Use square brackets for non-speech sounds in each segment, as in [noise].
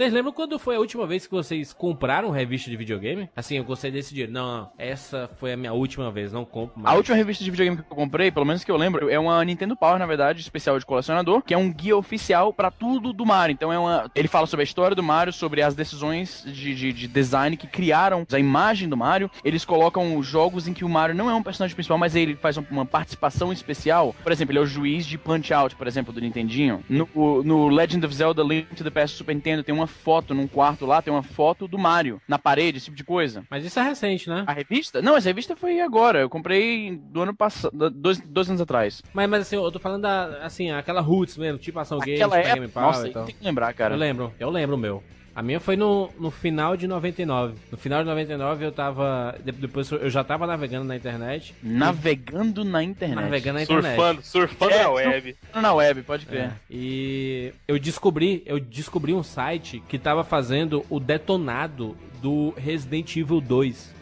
Vocês lembram quando foi a última vez que vocês compraram revista de videogame? Assim, eu gostei desse dia. Não, essa foi a minha última vez, não compro mais. A última revista de videogame que eu comprei, pelo menos que eu lembro, é uma Nintendo Power, na verdade, especial de colecionador, que é um guia oficial pra tudo do Mario. Então é uma. Ele fala sobre a história do Mario, sobre as decisões de, de, de design que criaram a imagem do Mario. Eles colocam jogos em que o Mario não é um personagem principal, mas ele faz uma participação especial. Por exemplo, ele é o juiz de Punch Out, por exemplo, do Nintendinho. No, no Legend of Zelda Link to the Past Super Nintendo tem uma foto num quarto lá, tem uma foto do Mario na parede, esse tipo de coisa. Mas isso é recente, né? A revista? Não, essa revista foi agora. Eu comprei do ano passado, dois, dois anos atrás. Mas, mas assim, eu tô falando da, assim, aquela roots mesmo, tipo ação game, Aquela época, Game Power nossa, e tal. tem que lembrar, cara. Eu lembro, eu lembro o meu. A minha foi no, no final de 99. No final de 99 eu tava. de- Depois eu já tava navegando na internet. Navegando na internet. Navegando na internet. Surfando, surfando É, na web. Na web, pode crer. É, e eu descobri, eu descobri um site que tava fazendo o detonado do Resident Evil 2.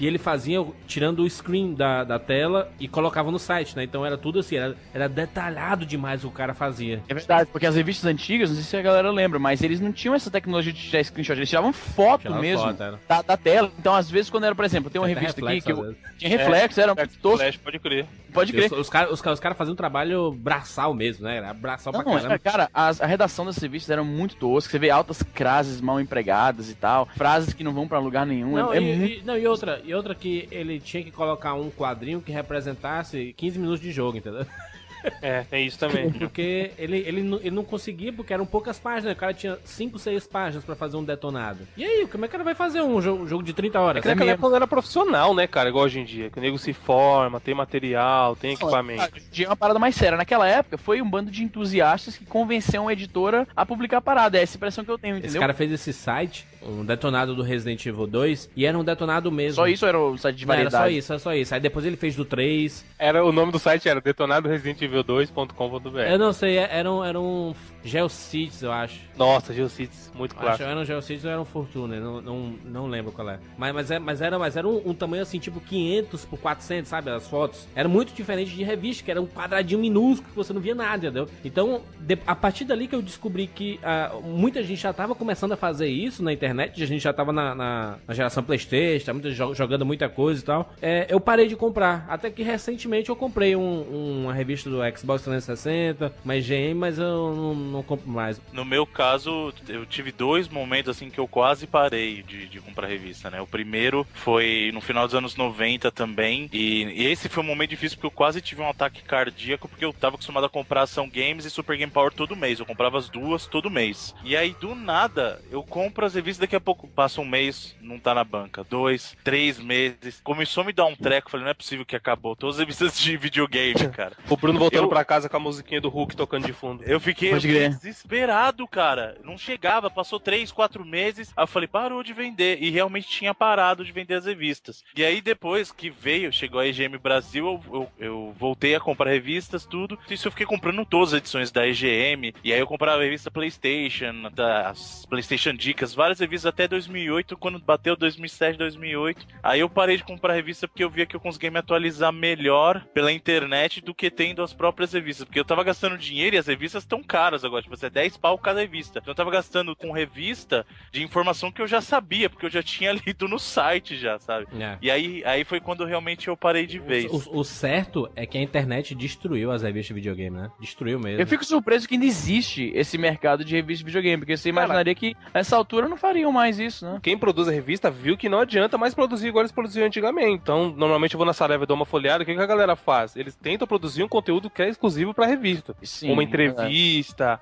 E ele fazia tirando o screen da, da tela e colocava no site, né? Então era tudo assim, era, era detalhado demais o que o cara fazia. É verdade, porque as revistas antigas, não sei se a galera lembra, mas eles não tinham essa tecnologia de tirar screenshot, eles tiravam foto Tirava mesmo foto, era. da, da tela. Então, às vezes, quando era, por exemplo, tem uma até revista aqui que eu, tinha reflexo, era tosco, Flash, pode crer. pode crer. Os, os caras os, caras- os caras faziam um trabalho braçal mesmo, né? Era braçal pra Não, caramba. é, cara, as- a redação das revistas eram muito tosca. Você vê altas frases mal empregadas e tal, frases que não vão pra lugar nenhum. Não, é, é e, muito. e- não, e outra, e outra que ele tinha que colocar um quadrinho que representasse 15 minutos de jogo, entendeu? [laughs] É, tem isso também. [laughs] Porque ele, ele, não- ele não conseguia, porque eram poucas páginas. O cara tinha 5, 6 páginas pra fazer um detonado. E aí, como é que ele vai fazer um jogo, jogo de 30 horas? É que naquela época não era profissional, né, cara? Igual hoje em dia. Que o nego se forma, tem material, tem equipamento. É uma parada mais séria. Naquela época, foi um bando de entusiastas que convenceu uma editora a publicar a parada. É essa impressão que eu tenho, Esse entendeu? cara fez esse site, um detonado do Resident Evil 2, e era um detonado mesmo. Só isso era o site de Não, era variedade. só isso, era só isso. Aí depois ele fez do 3. Era, o nome do site era detonadoresidenteevil2.com.br. Eu não sei, era um, era um Geocities, eu acho. Nossa, Geocities, muito Acho que clássico. era um Geocities ou era um Fortune, não, não, não lembro qual é. Mas, mas, é, mas era, mas era um, um tamanho assim, tipo 500 por 400, sabe? As fotos. Era muito diferente de revista, que era um quadradinho minúsculo que você não via nada, entendeu? Então, de- a partir dali que eu descobri que ah, muita gente já tava começando a fazer isso na internet, a gente já tava na, na, na geração Playstation, tá muita, jogando muita coisa e tal. É, eu parei de comprar. Até que recentemente eu comprei um- uma revista do Xbox 360, uma IGM, mas eu não, não compro mais. No meu caso, eu tive dois momentos assim que eu quase parei de, de comprar revista, né? O primeiro foi no final dos anos 90 também. E, e esse foi um momento difícil porque eu quase tive um ataque cardíaco porque eu tava acostumado a comprar ação games e Super Game Power todo mês. Eu comprava as duas todo mês. E aí, do nada, eu compro as revistas, daqui a pouco passa um mês, não tá na banca. Dois, três meses. Começou a me dar um treco. Falei, não é possível que acabou todas as revistas de videogame, [laughs] cara. O Bruno voltando Eu- pra casa com a musiquinha do Hulk tocando de fundo. Eu fiquei, eu Pode fiquei desesperado, cara. Não chegava, passou três, quatro meses. Aí eu falei, parou de vender. E realmente tinha parado de vender as revistas. E aí, depois que veio, chegou a EGM Brasil, eu, eu, eu voltei a comprar revistas, tudo. Isso eu fiquei comprando todas as edições da EGM. E aí eu comprava a revista PlayStation, das PlayStation Dicas, várias revistas até 2008, quando bateu 2007, 2008. Aí eu parei de comprar revista porque eu via que eu conseguia me atualizar melhor pela internet do que tendo as próprias revistas. Porque eu tava gastando dinheiro e as revistas estão caras agora. Tipo, é 10 pau cada revista. Então eu tava gastando com revista de informação que eu já sabia, porque eu já tinha [laughs] lido no site já, sabe? É. E aí, aí foi quando realmente eu parei de vez. O, o certo é que a internet destruiu as revistas de videogame, né? Destruiu mesmo. Eu fico surpreso que ainda existe esse mercado de revista de videogame, porque você imaginaria que nessa altura não fariam mais isso, né? Quem produz a revista viu que não adianta mais produzir igual eles produziam antigamente. Então, normalmente eu vou na Saraiva e dou uma folhada. O que, que a galera faz? Eles tentam produzir um conteúdo que é exclusivo pra revista. Sim, uma é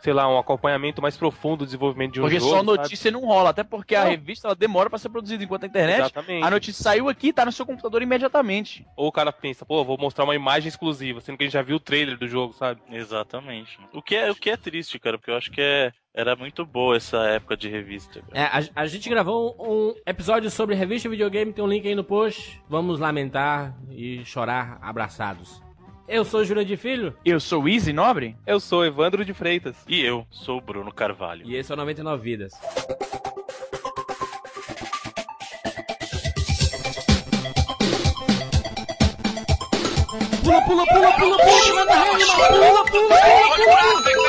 sei lá, um acompanhamento mais profundo do desenvolvimento de um Porque jogo. só sabe? notícia não rola, até porque a Não. revista ela demora pra ser produzida, enquanto a internet, Exatamente. a notícia saiu aqui, tá no seu computador imediatamente. Ou o cara pensa, pô, vou mostrar uma imagem exclusiva, sendo que a gente já viu o trailer do jogo, sabe? Exatamente. O que, é, o que é triste, cara, porque eu acho que é, era muito boa essa época de revista. cara. É, a, a gente gravou um episódio sobre revista e videogame, tem um link aí no post. Vamos lamentar e chorar abraçados. Eu sou Júlio de Filho. Eu sou Easy Nobre. Eu sou Evandro de Freitas. E eu sou Bruno Carvalho. E esse é o 99 Vidas. Pula, pula, pula, pula, pula, pula, pula, pula, pula, pula, pula, pula, pula, pula, pula,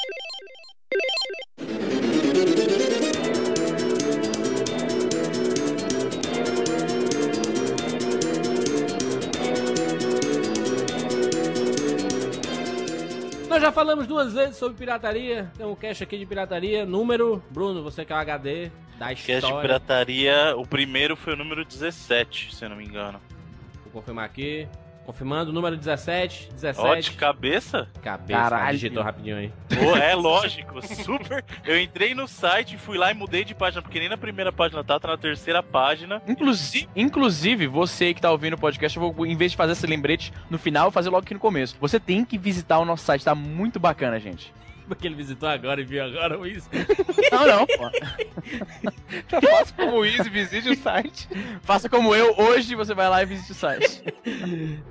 Nós já falamos duas vezes sobre pirataria. Tem um cache aqui de pirataria. Número, Bruno, você que é o HD da história. Cast de pirataria, o primeiro foi o número 17, se eu não me engano. Vou confirmar aqui. Confirmando, número 17. 17. Ó, de cabeça? Cabeça, Caralho. digitou rapidinho aí. Pô, é lógico, [laughs] super. Eu entrei no site, fui lá e mudei de página, porque nem na primeira página tá, tá na terceira página. Inclusive, inclusive, você que tá ouvindo o podcast, eu vou, em vez de fazer esse lembrete no final, eu vou fazer logo aqui no começo. Você tem que visitar o nosso site, tá muito bacana, gente. Porque ele visitou agora e viu agora o isso. [laughs] Não, não, pô. Fácil como o Easy, visite o site. Faça como eu, hoje você vai lá e visite o site.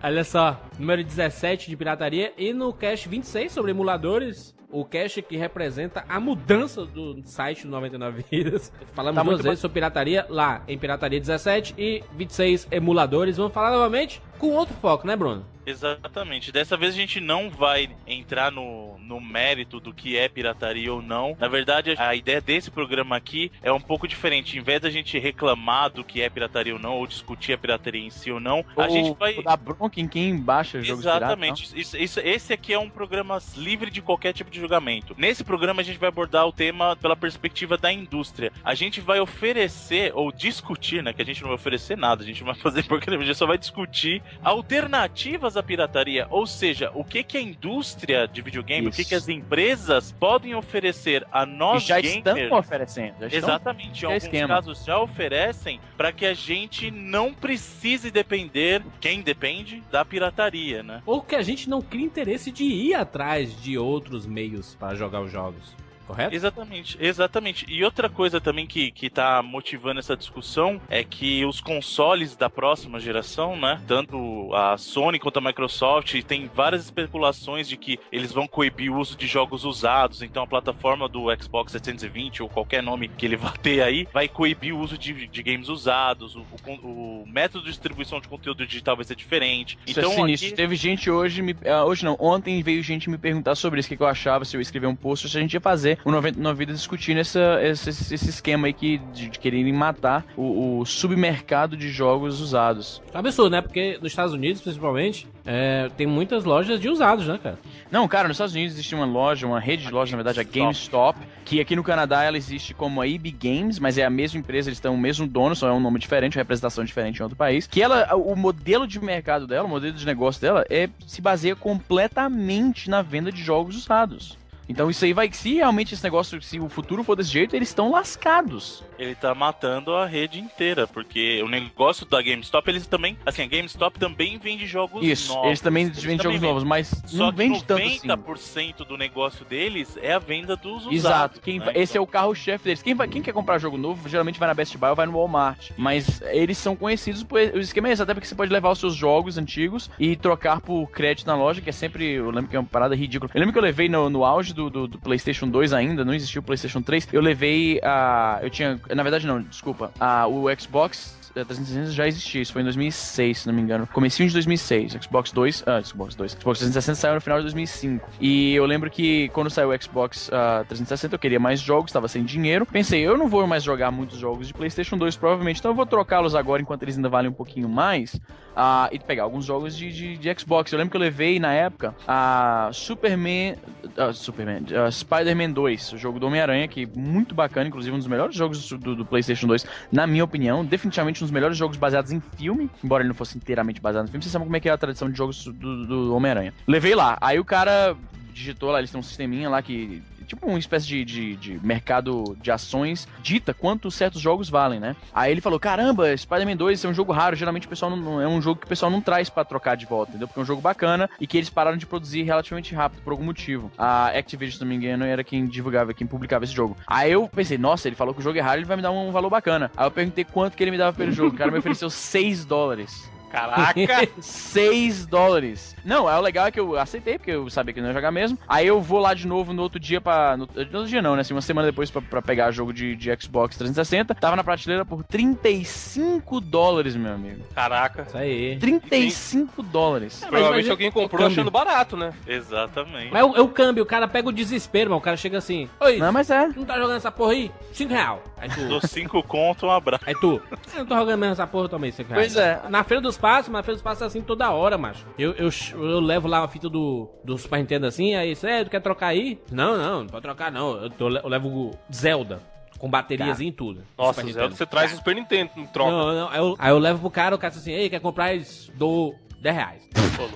Olha só, número 17 de pirataria e no cache 26 sobre emuladores. O cache que representa a mudança do site do 99 Vidas. Falamos Tá duas vezes sobre pirataria lá em Pirataria 17 e 26 emuladores. Vamos falar novamente com outro foco, né, Bruno? Exatamente. Dessa vez a gente não vai entrar no, no mérito do que é pirataria ou não. Na verdade, a ideia desse programa aqui é um pouco diferente. Em vez da gente reclamar do que é pirataria ou não, ou discutir a pirataria em si ou não, a Ou gente vai. dar bronca em quem baixa jogos Exatamente. Isso, isso- esse aqui é um programa livre de qualquer tipo de julgamento. Nesse programa a gente vai abordar o tema pela perspectiva da indústria. A gente vai oferecer ou discutir, né? Que a gente não vai oferecer nada, a gente não vai [laughs] fazer programa, a gente só vai discutir alternativas pirataria. Ou seja, o que, que a indústria de videogame, o que, Isso. que as empresas podem oferecer a nós E já gamers. estão oferecendo. Já estão Exatamente, em é alguns esquema. casos já oferecem para que a gente não precise depender, quem depende, da pirataria, né? Ou que a gente não cria interesse de ir atrás de outros meios para jogar os jogos. Correto? Exatamente, exatamente. E outra coisa também que, que tá motivando essa discussão é que os consoles da próxima geração, né? Tanto a Sony quanto a Microsoft tem várias especulações de que eles vão coibir o uso de jogos usados. Então a plataforma do Xbox 720 ou qualquer nome que ele [laughs] vá ter aí vai coibir o uso de, de games usados. O, o o método de distribuição de conteúdo digital vai ser diferente. Isso então é sinistro. aqui- Teve gente hoje, me- ah, hoje não, ontem veio gente me perguntar sobre isso, o que eu achava, se eu escrever um post, se a gente ia fazer o 99 Vidas discutindo essa, esse, esse esquema aí que, de, de quererem matar o, o submercado de jogos usados. É absurdo, né? Porque nos Estados Unidos, principalmente, é, tem muitas lojas de usados, né, cara? Não, cara, nos Estados Unidos existe uma loja, uma rede de lojas, na verdade, a GameStop, que aqui no Canadá ela existe como a EB Games, mas é a mesma empresa, eles têm o mesmo dono, só é um nome diferente, uma representação diferente em outro país. Que ela, o modelo de mercado dela, o modelo de negócio dela, é se baseia completamente na venda de jogos usados. Então isso aí vai, se realmente esse negócio, se o futuro for desse jeito, eles estão lascados. ele tá matando a rede inteira, porque o negócio da GameStop, eles também, assim, a GameStop também vende jogos Isso, novos. eles também vendem jogos novos, mas Só não vende tanto assim. 90% do negócio deles é a venda dos usados. Exato. Quem né? esse é o carro-chefe deles. Quem, vai- quem quer comprar jogo novo, geralmente vai na Best Buy ou vai no Walmart. Mas eles são conhecidos por. O esquema é esse, até porque você pode levar os seus jogos antigos e trocar por crédito na loja, que é sempre. Eu lembro que é uma parada ridícula. Eu lembro que eu levei no, no auge do, do, do PlayStation 2 ainda, não existia o PlayStation 3. Eu levei a. Eu tinha. Na verdade, não, desculpa. A, o Xbox. Eh, 360 já existia, isso foi em 2006, se não me engano. Comecinho de 2006, Xbox 2, ah, Xbox 2. Xbox 360 saiu no final de 2005. E eu lembro que quando saiu o Xbox ah, 360 eu queria mais jogos, tava sem dinheiro. Pensei, eu não vou mais jogar muitos jogos de PlayStation 2 provavelmente, então eu vou trocá-los agora enquanto eles ainda valem um pouquinho mais. ah, e pegar alguns jogos de, de, de Xbox. Eu lembro que eu levei na época a Superman. ah, Superman. ah, Spider-Man 2, o jogo do Homem-Aranha, que é muito bacana, inclusive um dos melhores jogos do, do PlayStation 2, na minha opinião. Definitivamente um dos melhores jogos baseados em filme, embora ele não fosse inteiramente baseado no filme. Vocês sabem como é que é a tradição de jogos do, do Homem-Aranha. Levei lá, aí o cara digitou lá, eles têm um sisteminha lá que. Tipo uma espécie de, de, de mercado de ações dita quanto certos jogos valem, né? Aí ele falou: caramba, Spider-Man 2 é um jogo raro, geralmente o pessoal não, é um jogo que o pessoal não traz pra trocar de volta, entendeu? Porque é um jogo bacana e que eles pararam de produzir relativamente rápido por algum motivo. A Activision, se não me engano, era quem divulgava, quem publicava esse jogo. Aí eu pensei, nossa, ele falou que o jogo é raro, ele vai me dar um valor bacana. Aí eu perguntei quanto que ele me dava pelo jogo. O cara me ofereceu [laughs] 6 dólares. Caraca! [laughs] 6 dólares. Não, é o legal é que eu aceitei, porque eu sabia que não ia jogar mesmo. Aí eu vou lá de novo no outro dia pra. No, no outro dia não, né? Assim, uma semana depois pra, pra pegar jogo de, de Xbox 360. Tava na prateleira por 35 dólares, meu amigo. Caraca. Isso aí. 35 dólares. mas- Provavelmente mas alguém é- comprou é câmbio. achando barato, né? Exatamente. Mas é o, é o câmbio, o cara pega o desespero, mano. O cara chega assim, oi, Não, mas é. não tá jogando essa porra aí? 5 real. Aí tu, Dou cinco conto, um abraço. aí tu, "Ah, não tô jogando mesmo essa porra também, 5 reais. Pois é. Na Feira dos Passos, mas Passos é assim toda hora, macho. Eu, eu, eu levo lá uma fita do, do Super Nintendo assim, aí, é, tu quer trocar aí? Não, não, não pode trocar não. Eu, tô- eu levo Zelda, com bateriazinha e tudo. do Nossa, Zelda Nintendo. você traz o Super Nintendo em troca. Não, não, aí eu, aí eu levo pro cara, o cara assim, ei, quer comprar? Eles dou 10 reais. Falou.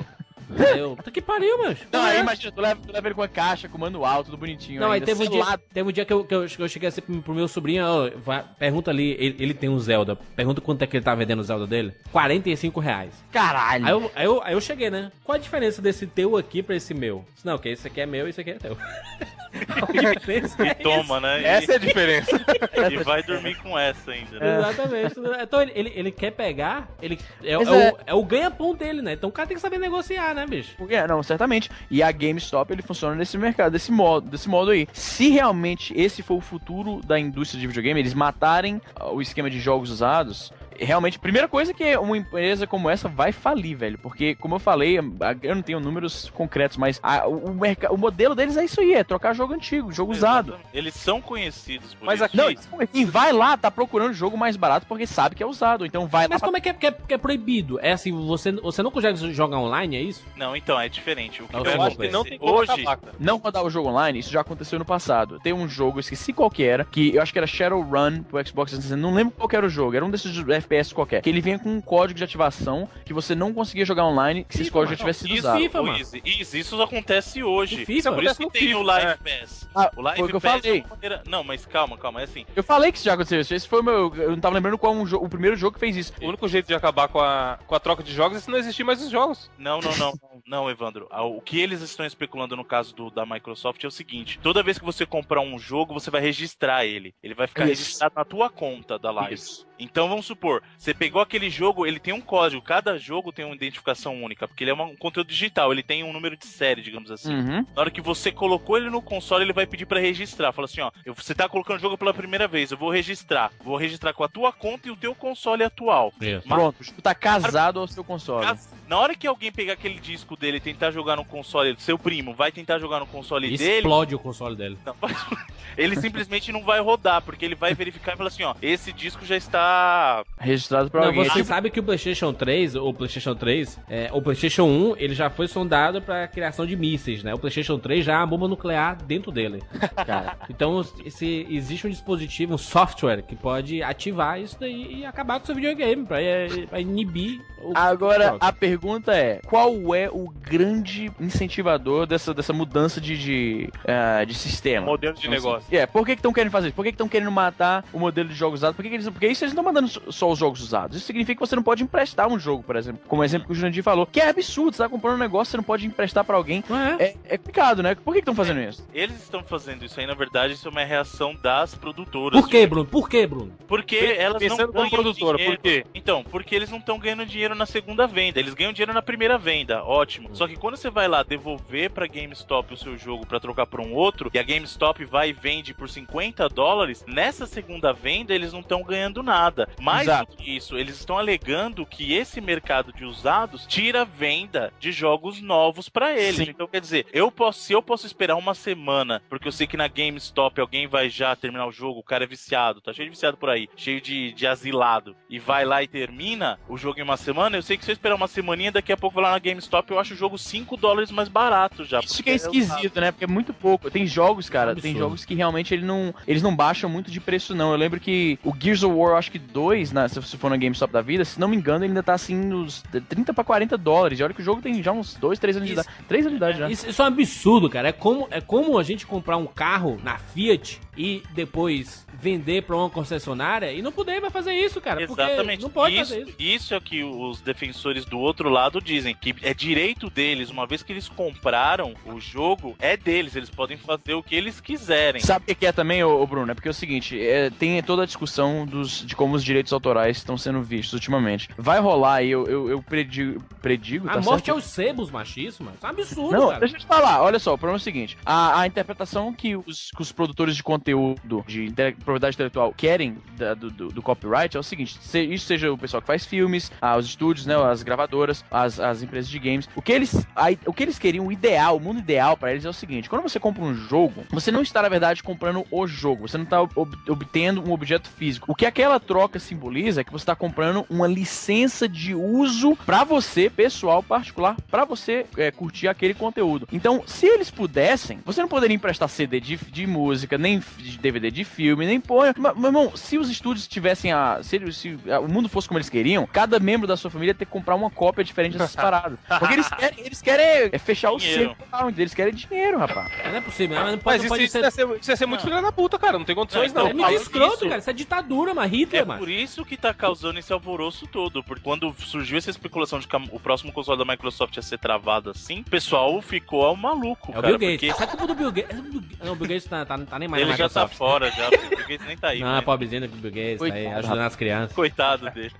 Aí eu, puta que pariu, mano. Não, aí imagina, tu leva, tu leva ele com a caixa, com o manual, tudo bonitinho. Não, aí ainda, teve um, dia, teve um dia que eu, que eu, que eu cheguei assim pro, pro meu sobrinho, ó, vai- pergunta ali, ele, ele tem um Zelda, pergunta quanto é que ele tá vendendo o Zelda dele. 45 reais. Caralho. Aí eu, aí, eu, aí eu cheguei, né? Qual a diferença desse teu aqui pra esse meu? Não, que esse aqui é meu e esse aqui é teu. [laughs] A diferença é E toma, né? E, Essa é a diferença. [laughs] e vai dormir com essa ainda, né? Exatamente. Então ele, ele, ele quer pegar, ele, é, é Mas o, é- é o ganha-pão dele, né? Então o cara tem que saber negociar, né, bicho? Porque, não, certamente. E a GameStop, ele funciona nesse mercado, desse modo, desse modo aí. Se realmente esse for o futuro da indústria de videogame, eles matarem ah, o esquema de jogos usados, realmente, primeira coisa é que uma empresa como essa vai falir, velho. Porque, como eu falei, a- eu não tenho números concretos, mas a- o, o merca- o modelo deles é isso aí, é trocar jogo antigo, jogo usado. Eles são conhecidos por Mas isso. aqui- Não, quem vai lá tá procurando jogo mais barato porque sabe que é usado. Então vai lá Mas pra como é que é, que é, que é proibido? É assim, você, você não consegue jogar online, é isso? Não, então, é diferente. O que Eu vai Eu acho que não tem como hoje, não rodar o jogo online, isso já aconteceu no passado. Tem um jogo, eu esqueci qual que era, que eu acho que era Shadowrun pro Xbox 360, não lembro qual que era o jogo, era um desses FPS qualquer, que ele vinha com um código de ativação que você não conseguia jogar online se esse FIFA, código já tivesse sido isso, usado. FIFA, mano. Isso acontece hoje. FIFA, por isso que tem no o FIFA, Live é. Pass. Ah, o Live foi o que eu Pass falei. é maneira... Não, mas calma, calma, é assim. Eu falei que isso já aconteceu. Esse foi o meu. Eu não tava lembrando qual um jo- o primeiro jogo que fez isso. O único jeito de acabar com a, com a troca de jogos é se não existir mais os jogos. Não, não, não. [laughs] Não, Evandro. Ah, O que eles estão especulando no caso do, da Microsoft é o seguinte: toda vez que você comprar um jogo, você vai registrar ele. Ele vai ficar Isso. registrado na tua conta da Live. Isso. Então vamos supor, você pegou aquele jogo, ele tem um código, cada jogo tem uma identificação única, porque ele é uma- um conteúdo digital, ele tem um número de série, digamos assim. Uhum. Na hora que você colocou ele no console, ele vai pedir pra registrar. Fala assim, ó, você tá colocando o jogo pela primeira vez, eu vou registrar. Vou registrar com a tua conta e o teu console atual. Isso. Pronto, o jogo tá casado ao seu console. Cas- Na hora que alguém pegar aquele disco dele e tentar jogar no console, seu primo vai tentar jogar no console dele, Explode o console dele. não, [laughs] ele simplesmente não vai rodar, porque ele vai verificar e falar assim, ó, esse disco já está Registrado pra Não, alguém. você É tipo- sabe que o PlayStation 3, o PlayStation 3, é, o PlayStation 1, ele já foi sondado pra criação de mísseis, né? O PlayStation 3 já é uma bomba nuclear dentro dele. [laughs] cara. Então, se existe um dispositivo, um software que pode ativar isso daí e acabar com o seu videogame pra, eh, pra inibir o Agora, jogo. a pergunta é: qual é o grande incentivador dessa, dessa mudança de, de, ah, de sistema? Modelo de Então, assim, negócio. É, por que estão querendo fazer isso? Por que estão querendo matar o modelo de jogos usados? Por que, que eles, porque isso eles não estão mandando só- só os jogos usados. Isso significa que você não pode emprestar um jogo, por exemplo. Como o exemplo que o Jurandir falou. Que é absurdo, você tá comprando um negócio, você não pode emprestar pra alguém. Não é? É, é complicado, né? Por que estão fazendo isso? Eles estão fazendo isso aí, na verdade, isso é uma reação das produtoras. Por que, Bruno? Por que, Bruno? Porque elas não Pensando como ganham produtora, dinheiro. por quê? Então, porque eles não estão ganhando dinheiro na segunda venda, eles ganham dinheiro na primeira venda, ótimo. Só que quando você vai lá devolver pra GameStop o seu jogo pra trocar por um outro, e a GameStop vai e vende por 50 dólares, nessa segunda venda eles não estão ganhando nada. Mais Exato. do que isso, eles estão alegando que esse mercado de usados tira a venda de jogos novos pra eles. Sim. Então, quer dizer, eu posso, se eu posso esperar uma semana, porque eu sei que na GameStop alguém vai já terminar o jogo, o cara é viciado, tá cheio de viciado por aí, cheio de, de asilado, e vai lá e termina o jogo em uma semana, eu sei que se eu esperar uma semaninha, daqui a pouco eu vou lá na GameStop eu acho o jogo 5 dólares mais barato já. Isso que é porque esquisito, né? Porque é muito pouco. Tem jogos, cara, é tem jogos que realmente ele não, eles não baixam muito de preço, não. Eu lembro que o Gears of War, acho que 2, na, se você for na GameStop da vida, se não me engano, ele ainda tá assim nos 30 pra 40 dólares. E olha que o jogo tem já uns 2, 3 anos de Isso- idade. 3 anos de idade já. Isso, isso é um absurdo, cara. É como, é como a gente comprar um carro na Fiat e depois vender pra uma concessionária e não poder mais fazer isso, cara. Exatamente. Porque não pode isso, fazer isso. isso é o que os defensores do outro lado dizem, que é direito deles, uma vez que eles compraram o jogo, é deles, eles podem fazer o que eles quiserem. Sabe o que que é também, ô, ô Bruno? É porque é o seguinte, é, tem toda a discussão dos, de como os direitos autorais intelectuais estão sendo vistos ultimamente. Vai rolar aí, eu, eu, eu predigo, predigo, A tá morte certo? aos sebos, machismo, mano. Isso é um absurdo, Não, cara. deixa eu te falar, olha só, o problema é o seguinte: a, a interpretação que os, que os produtores de conteúdo de propriedade intelectual querem da- do, do- do copyright é o seguinte: se, isso seja o pessoal que faz filmes, ah, os estúdios, né, as gravadoras, as, as empresas de games. O que eles, a- o que eles queriam, o ideal, o mundo ideal pra eles é o seguinte: quando você compra um jogo, você não está, na verdade, comprando o jogo, você não está ob- obtendo um objeto físico. O que aquela troca simboliza é que você está comprando uma licença de uso pra você, pessoal, particular, pra você é, curtir aquele conteúdo. Então, se eles pudessem, você não poderia emprestar CD de, de música, nem de DVD de filme, nem pô. Mas, meu irmão, se os estúdios tivessem a. Se, se a- o mundo fosse como eles queriam, cada membro da sua família ia ter que comprar uma cópia diferente dessas paradas. [laughs] Porque eles querem, eles querem é, fechar o Dinheiro. total, eles querem dinheiro, rapaz. Não é possível, mas não pode, Mas não isso, pode isso, ser... ia ser, isso ia ser muito filho da puta, cara. Não tem condições, Não, não. É muito escroto, isso. cara. Isso é ditadura, mas Hitler, É mano. por isso que tá causando esse alvoroço todo. Porque quando surgiu essa especulação de que a- o próximo console da Microsoft ia ser travado assim, o pessoal ficou ao maluco, É o cara. Bill Gates. porque é culpa do Bill Gates. Não, o Bill Gates tá, tá, tá nem mais ele na já tá Microsoft. fora, já. O Bill Gates nem tá aí. [laughs] Não, mas- pobrezinho do Bill Gates, tá aí, Coitado, ajudando as crianças. Coitado [laughs] dele.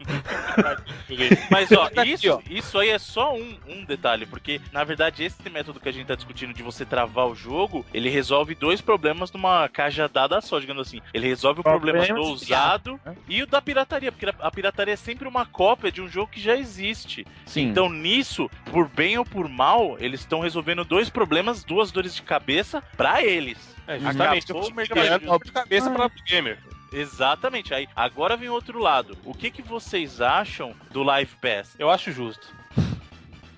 Mas ó, [laughs] Tá isso, isso aí é só um, um detalhe, porque na verdade esse método que a gente tá discutindo de você travar o jogo, ele resolve dois problemas numa cajadada só, digamos assim. Ele resolve o problema do usado né? e o da pirataria, porque a- pirataria é sempre uma cópia de um jogo que já existe. Sim. Então nisso, por bem ou por mal, eles estão resolvendo dois problemas, duas dores de cabeça pra eles. É, justamente. Acabou o mercado. de cabeça pra gamer. Exatamente. Aí, agora vem outro lado. O que, que vocês acham do Live Pass? Eu acho justo.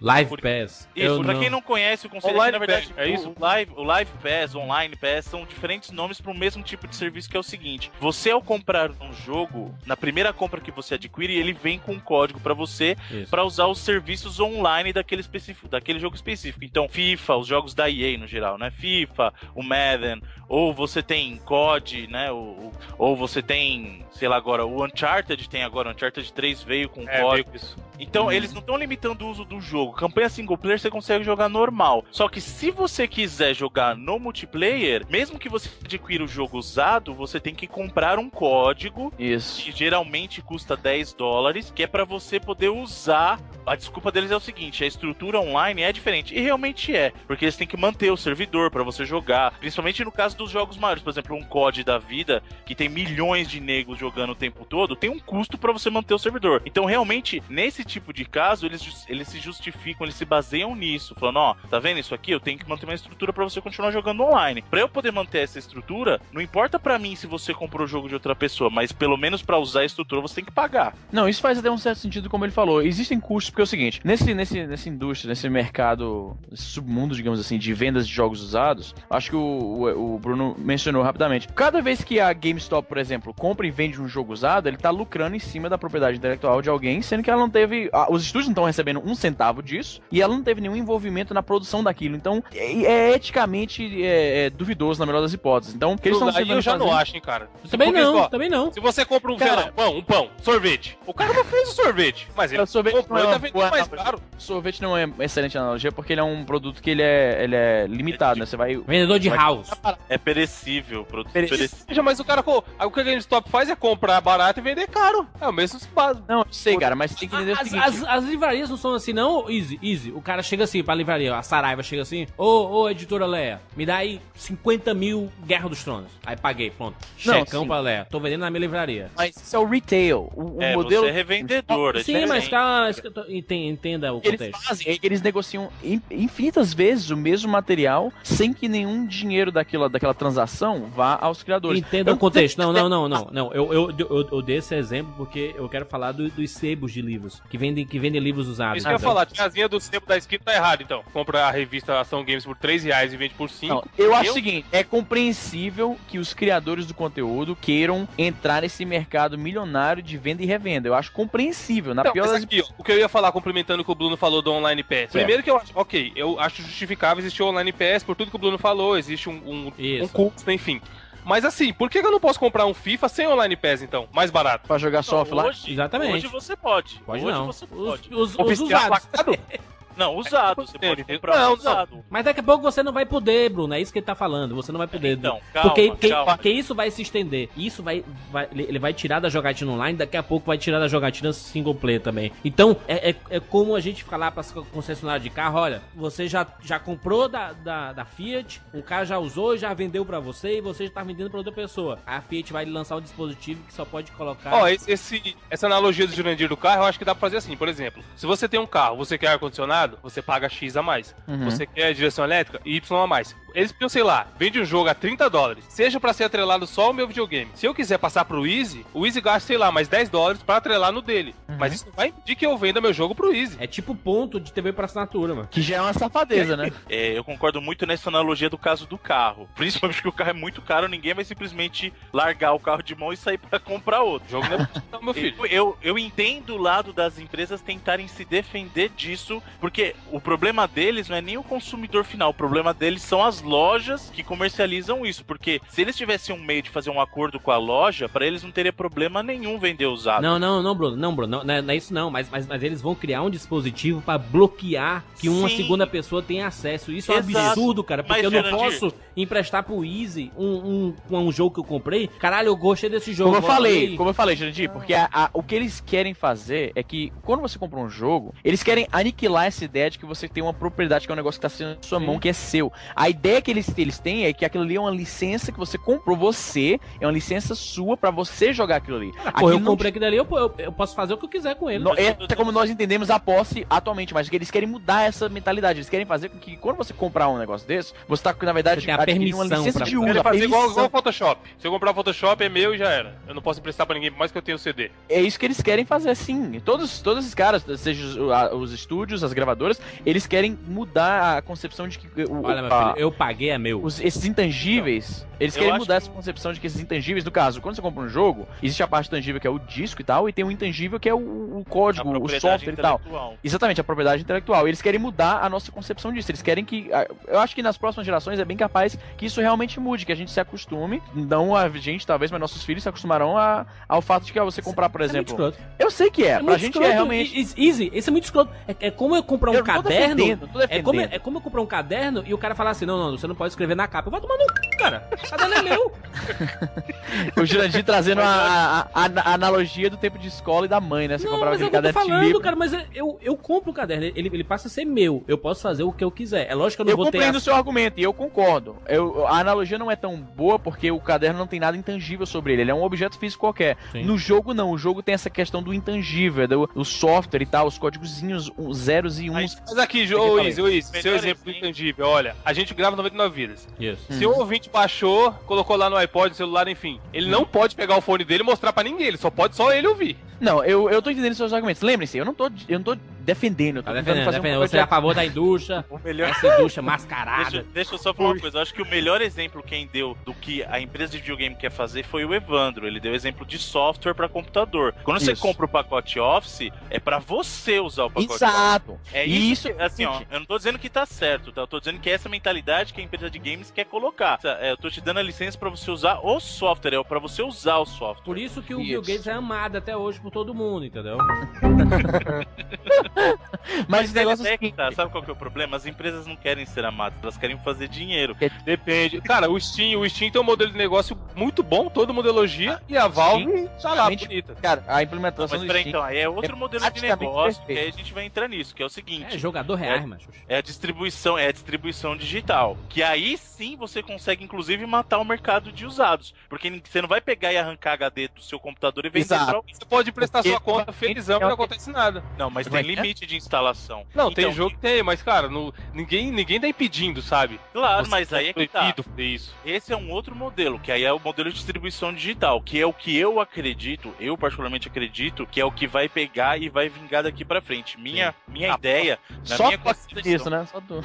Live Por- Pass. Isso, Eu pra não- quem não conhece o conceito, Online na verdade, Pass, é o- isso? O, live, o Live Pass, Online Pass, são diferentes nomes para o mesmo tipo de serviço que é o seguinte: você ao comprar um jogo, na primeira compra que você adquire, ele vem com um código para você para usar os serviços online daquele específico, daquele jogo específico. Então, FIFA, os jogos da EA no geral, né? FIFA, o Madden, ou você tem COD, né? O, o- ou você tem, sei lá, agora o Uncharted tem agora, o Uncharted 3 veio com É, código. isso. Então, eles não estão limitando o uso do jogo. Campanha single player você consegue jogar normal. Só que se você quiser jogar no multiplayer, mesmo que você adquira o jogo usado, você tem que comprar um código Isso. que geralmente custa 10 dólares, que é pra você poder usar. A desculpa deles é o seguinte: a estrutura online é diferente. E realmente é, porque eles têm que manter o servidor pra você jogar. Principalmente no caso dos jogos maiores, por exemplo, um COD da vida, que tem milhões de negros jogando o tempo todo, tem um custo pra você manter o servidor. Então, realmente, nesse tipo de caso, eles, eles se justificam, eles se baseiam nisso, falando: ó, tá vendo isso aqui? Eu tenho que manter uma estrutura pra você continuar jogando online. Pra eu poder manter essa estrutura, não importa pra mim se você comprou o jogo de outra pessoa, mas pelo menos pra usar a estrutura você tem que pagar. Não, isso faz até um certo sentido, como ele falou. Existem custos, porque é o seguinte: nesse, nesse, nessa indústria, nesse mercado, nesse submundo, digamos assim, de vendas de jogos usados, acho que o, o, o Bruno mencionou rapidamente. Cada vez que a GameStop, por exemplo, compra e vende um jogo usado, ele tá lucrando em cima da propriedade intelectual de alguém, sendo que ela não teve. Ah, os estúdios não estão recebendo um centavo disso e ela não teve nenhum envolvimento na produção daquilo. Então, é, é eticamente é, é duvidoso, na melhor das hipóteses. Então, o que eles estão Aí eu já não acho, hein, cara. Também Porque, não, ó, também não. Se você compra um, Cara- pão, um pão, sorvete. O cara não fez o sorvete, mas ele O sorvete comprou não é e tá vendendo boa mais caro. Sorvete não é uma excelente analogia porque ele é um produto que ele é, ele é limitado, né? Você vai. Vendedor de Vai- house. É perecível, produto Perecível. perecível. Mas o cara, o que a GameStop faz é comprar barato e vender caro. É o mesmo básico. Não, eu sei, cara, mas tem que entender o As, seguinte. as, as livrarias não são assim, não, Easy, Easy. O cara chega assim pra livraria, a Saraiva chega assim, ô, ô, editora Leia, me dá aí 50 mil Guerra dos Tronos. Aí paguei, pronto. Não, Checão sim. pra Leia. Tô vendendo na minha livraria. Mas isso é o retail. O, o É, modelo você é revendedor. é Sim, mas diferente. tá. Entenda o que eles contexto. fazem é que eles negociam in- infinitas vezes o mesmo material sem que nenhum dinheiro daquela, daquela transação vá aos criadores. Entenda o contexto. Não, não, não, não. não. Eu, eu, eu, eu dei esse exemplo porque eu quero falar do- dos sebos de livros, que vendem, que vendem livros usados. Isso que eu ia entendeu? falar, a tiazinha do sebo da esquina tá errado, então. Compra a revista Ação Games por 3 reais e vende por 5. Não, eu acho o seguinte, é compreensível que os criadores do conteúdo queiram entrar nesse mercado milionário de venda e revenda. Eu acho compreensível, na Então, pior das aqui, ó, o que eu ia falar, complementando o que o Bruno falou do Online Pass. Primeiro que eu acho, ok, eu acho justificável existir o Online Pass por tudo que o Bruno falou, existe um, um, um custo, enfim. Mas assim, por que eu não posso comprar um FIFA sem Online Pass, então? Mais barato. pra jogar só offline. hoje, Exatamente. Hoje você pode. Pode hoje não. você Os, pode. os, os Oficial usados. [laughs] Não, usado. Você pode comprar não, usado. Mas daqui a pouco você não vai poder, Bruno. É isso que ele tá falando. Você não vai poder. Então, calma, porque, calma. porque isso vai se estender. Isso vai, vai- Ele vai tirar da jogatina online, daqui a pouco vai tirar da jogatina single player também. Então, é, é, é como a gente falar pra concessionária de carro: olha, você já, já comprou da, da, da Fiat, o cara já usou, já vendeu pra você e você já tá vendendo pra outra pessoa. A Fiat vai lançar um dispositivo que só pode colocar. Ó, esse, esse- essa analogia do Jurandir do carro, eu acho que dá pra fazer assim. Por exemplo, se você tem um carro, você quer ar-condicionado, você paga X a mais. Uhum. Você quer direção elétrica, Y a mais. Eles, eu sei lá, vende um jogo a 30 dólares. Seja pra ser atrelado só ao meu videogame. Se eu quiser passar pro Easy, o Easy gasta, sei lá, mais 10 dólares pra atrelar no dele. Mas isso não vai impedir que eu venda meu jogo pro Easy. É tipo ponto de TV pra assinatura, mano. Que já é uma safadeza, né? [laughs] É, eu concordo muito nessa analogia do caso do carro. Principalmente porque o carro é muito caro, ninguém vai simplesmente largar o carro de mão e sair pra comprar outro. O jogo não é não, meu filho. Eu, eu, eu entendo o lado das empresas tentarem se defender disso, porque o problema deles não é nem o consumidor final, o problema deles são as lojas que comercializam isso. Porque se eles tivessem um meio de fazer um acordo com a loja, pra eles não teria problema nenhum vender usado. Não, não, não, Bruno. Não, Bruno. Não, não é, não é isso não. Mas, mas, mas eles vão criar um dispositivo pra bloquear que uma Sim. segunda pessoa tenha acesso. Isso é um Exato. absurdo, cara. Porque Mas, eu não Jurandir- posso emprestar pro Easy um, um, um jogo que eu comprei. Caralho, eu gostei desse jogo. Como eu falei, aí. como eu falei, Jurandir, porque a- a- o que eles querem fazer é que quando você compra um jogo, eles querem aniquilar essa ideia de que você tem uma propriedade que é um negócio que tá sendo na sua Sim. mão, que é seu. A ideia que eles, eles têm é que aquilo ali é uma licença que você comprou você, é uma licença sua pra você jogar aquilo ali. Ah, eu comprei aquilo ali, eu, eu, eu posso fazer o que eu quiser com ele. No, eu é até como nós entendemos a posse atualmente, mas que eles querem mudar essa mentalidade. Eles querem fazer com que quando você comprar um negócio desse, você tá, na verdade, Você tem a adquirindo uma permissão licença pra de uso. Fazer igual, permissão. igual o Photoshop. Se eu comprar o Photoshop, é meu e já era. Eu não posso emprestar pra ninguém, por mais que eu tenha o CD. É isso que eles querem fazer, sim. Todos, todos esses caras, seja os, os estúdios, as gravadoras, eles querem mudar a concepção de que o, Olha, meu a- filho, eu paguei, é meu. os- esses intangíveis, eles Eu querem mudar que- essa concepção de que esses intangíveis, no caso, quando você compra um jogo, existe a parte tangível que é o disco e tal, e tem o intangível que é o, o código, o software e tal. intelectual. Exatamente, a propriedade intelectual. Eles querem mudar a nossa concepção disso. Eles querem que. Eu acho que nas próximas gerações é bem capaz que isso realmente mude, que a gente se acostume. Não a gente, talvez, mas nossos filhos se acostumarão a- ao fato de que você comprar, por É muito exemplo. escroto. eu sei que é, pra muito gente escroto. é realmente. Easy, isso é muito escroto. É, é como eu comprar um eu caderno. É como, é como eu comprar um caderno e o cara falar assim: não, não, você não pode escrever na capa. Eu vou tomar no cara. O caderno é meu. [laughs] O Jurandir trazendo a, a- a- a analogia do tempo de escola e da mãe, né? Você não, comprava mas é aquele eu tô caderno de falando, livro. cara. Mas é- eu, eu compro o caderno. Ele, ele passa a ser meu. Eu posso fazer o que eu quiser. É lógico que eu não Eu vou ter. compreendo o seu argumento e eu concordo. Eu- a analogia não é tão boa porque o caderno não tem nada intangível sobre ele. Ele é um objeto físico qualquer. Sim. No jogo, não. O jogo tem essa questão do intangível, do, do software e tal, os códigozinhos um, zeros e uns. Mas, mas aqui, eu ô Izzy, seu exemplo exemplo. intangível, olha, a gente grava 99 vidas. Isso. Se o ouvinte baixou, colocou lá no iPod, celular, enfim, ele não pode pegar o fone dele e mostrar pra ninguém, ele só pode só ele ouvir. Não, eu, eu tô entendendo seus argumentos. Lembrem-se, eu não tô, eu não tô defendendo, Tá tentando defendendo, fazer defendendo. um Você é a favor da indústria. [laughs] O melhor. Essa indústria mascarada. Deixa, deixa eu só falar uma coisa. Eu acho que o melhor exemplo quem deu do que a empresa de videogame quer fazer foi o Evandro. Ele deu exemplo de software pra computador. Quando você Isso. compra o pacote Office, é pra você usar o pacote Office. Exato. É E isso, isso- que, assim, ó, eu não tô dizendo que tá certo, tá? Eu tô dizendo que é essa mentalidade que a empresa de games quer colocar. É, eu tô te dando a licença pra você usar o software, é pra você usar o software. Por isso que o Isso. Bill Gates é amado até hoje por todo mundo, entendeu? [laughs] [laughs] Mas esse negócio é é que tá, sabe qual que é o problema? As empresas não querem ser amadas, elas querem fazer dinheiro. Depende. Cara, o Steam, o Steam tem um modelo de negócio muito bom, todo mundo elogia, e a Valve tá lá, bonita. cara, a Não, implementação mas do peraí, Steam... então, aí é outro é modelo de negócio, que perfeito. aí a gente vai entrar nisso, que é o seguinte. É jogador reais, macho. É a distribuição, é a distribuição digital. Que aí sim você consegue, inclusive, matar o mercado de usados. Porque você não vai pegar e arrancar HD do seu computador e vender Exato. pra alguém. Você pode prestar Porque sua conta felizão e não acontece nada. Não, mas tem é que é? Limite de instalação. Não, tem Então, jogo que tem, mas, cara, no- ninguém, ninguém tá impedindo, sabe? Claro, Você mas aí é que tá. isso. Esse é um outro modelo, que aí é o modelo de distribuição digital, que é o que eu acredito, eu particularmente acredito, que é o que vai pegar e vai vingar daqui pra frente. Minha, minha Ah, ideia, na Só minha acredita concepção- nisso, né? Só tu.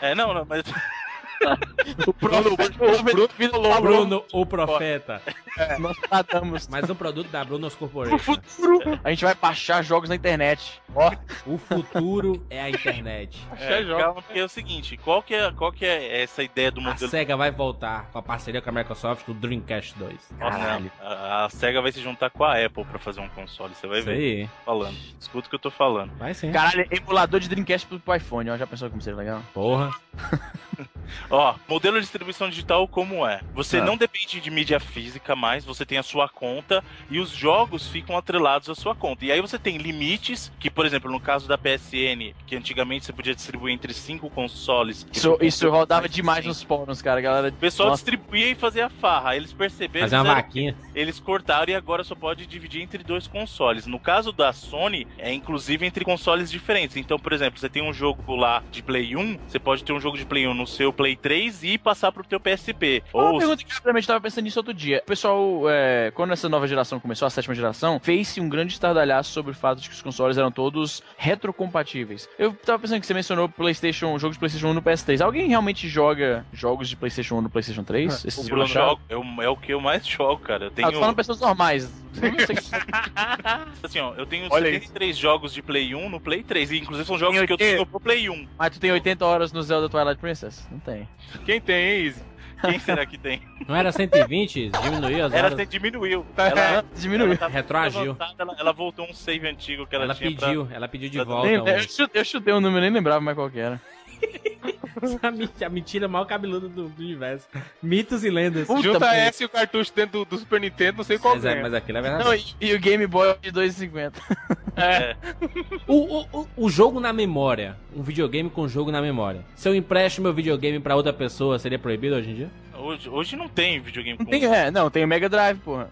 É, não, não, mas [laughs] O Bruno, o Bruno, o profeta. nós tratamos. Mais um produto da Brunos No Corporation. futuro, a gente vai baixar jogos na internet. Ó, O futuro é a internet. É, calma, porque é o seguinte, qual que é, qual que é essa ideia do A modelo... SEGA vai voltar com a parceria com a Microsoft do Dreamcast 2. Nossa, Caralho. a, a SEGA vai se juntar com a Apple pra fazer um console, você vai Isso ver. aí. Falando. Escuta o que eu tô falando. Vai sim. caralho, emulador de Dreamcast pro, pro iPhone, ó. Já pensou como seria legal? Porra. [laughs] Ó, modelo de distribuição digital como é? Você Ah. não depende de mídia física mais, você tem a sua conta e os jogos ficam atrelados à sua conta. E aí você tem limites, que por exemplo, no caso da PSN, que antigamente você podia distribuir entre cinco consoles. Isso, isso rodava mais de demais 100. nos fóruns, cara. Galera, O pessoal Nossa. distribuía e fazia farra. Aí eles perceberam Fazer uma fizeram- vaquinha. eles cortaram e agora só pode dividir entre dois consoles. No caso da Sony, é inclusive entre consoles diferentes. Então, por exemplo, você tem um jogo lá de Play 1, você pode ter um jogo de Play 1 no seu Play 3 e passar pro teu PSP. Uma Ou pergunta que eu realmente tava pensando nisso outro dia. O pessoal, é, quando essa nova geração começou, a sétima geração, fez-se um grande estardalhaço sobre o fato de que os consoles eram todos retrocompatíveis. Eu tava pensando que você mencionou PlayStation, jogos de PlayStation 1 no PS3. Alguém realmente joga jogos de PlayStation 1 no PlayStation 3? Esses o eu jogo, eu- é o que eu mais jogo, cara. Eu Ah, tenho, eu tô falando pessoas normais. [laughs] Assim, ó, eu tenho Olha 73 jogos de Play 1 no Play 3. E inclusive são jogos Tem que eu 80. tenho pro Play 1. Mas tu tem 80 horas no Zelda Twilight Princess? Não tem. Quem tem, hein, Easy? Quem será que tem? [laughs] Não era 120? Diminuiu as Era, horas. diminuiu. Ela, Diminuiu. ela Retroagiu. Ela, ela voltou um save antigo que ela, Ela tinha pra- pediu, ela pediu de pra- volta. Nem- eu, chutei, eu chutei um número, nem lembrava mais qual que era. [laughs] a men- a mentira mal cabeluda do, do universo. Mitos e lendas. Puta, Junta pô. essa e o cartucho dentro do, do Super Nintendo, não sei qual Mas, é, ganha. mas aquilo é verdade. Não, e, e o Game Boy de 2,50. [laughs] É. O, o, o- o jogo na memória. Um videogame com jogo na memória. Se eu empresto meu videogame pra outra pessoa, seria proibido hoje em dia? Hoje, hoje não tem videogame Não com tem, é, não, tem o Mega Drive, porra.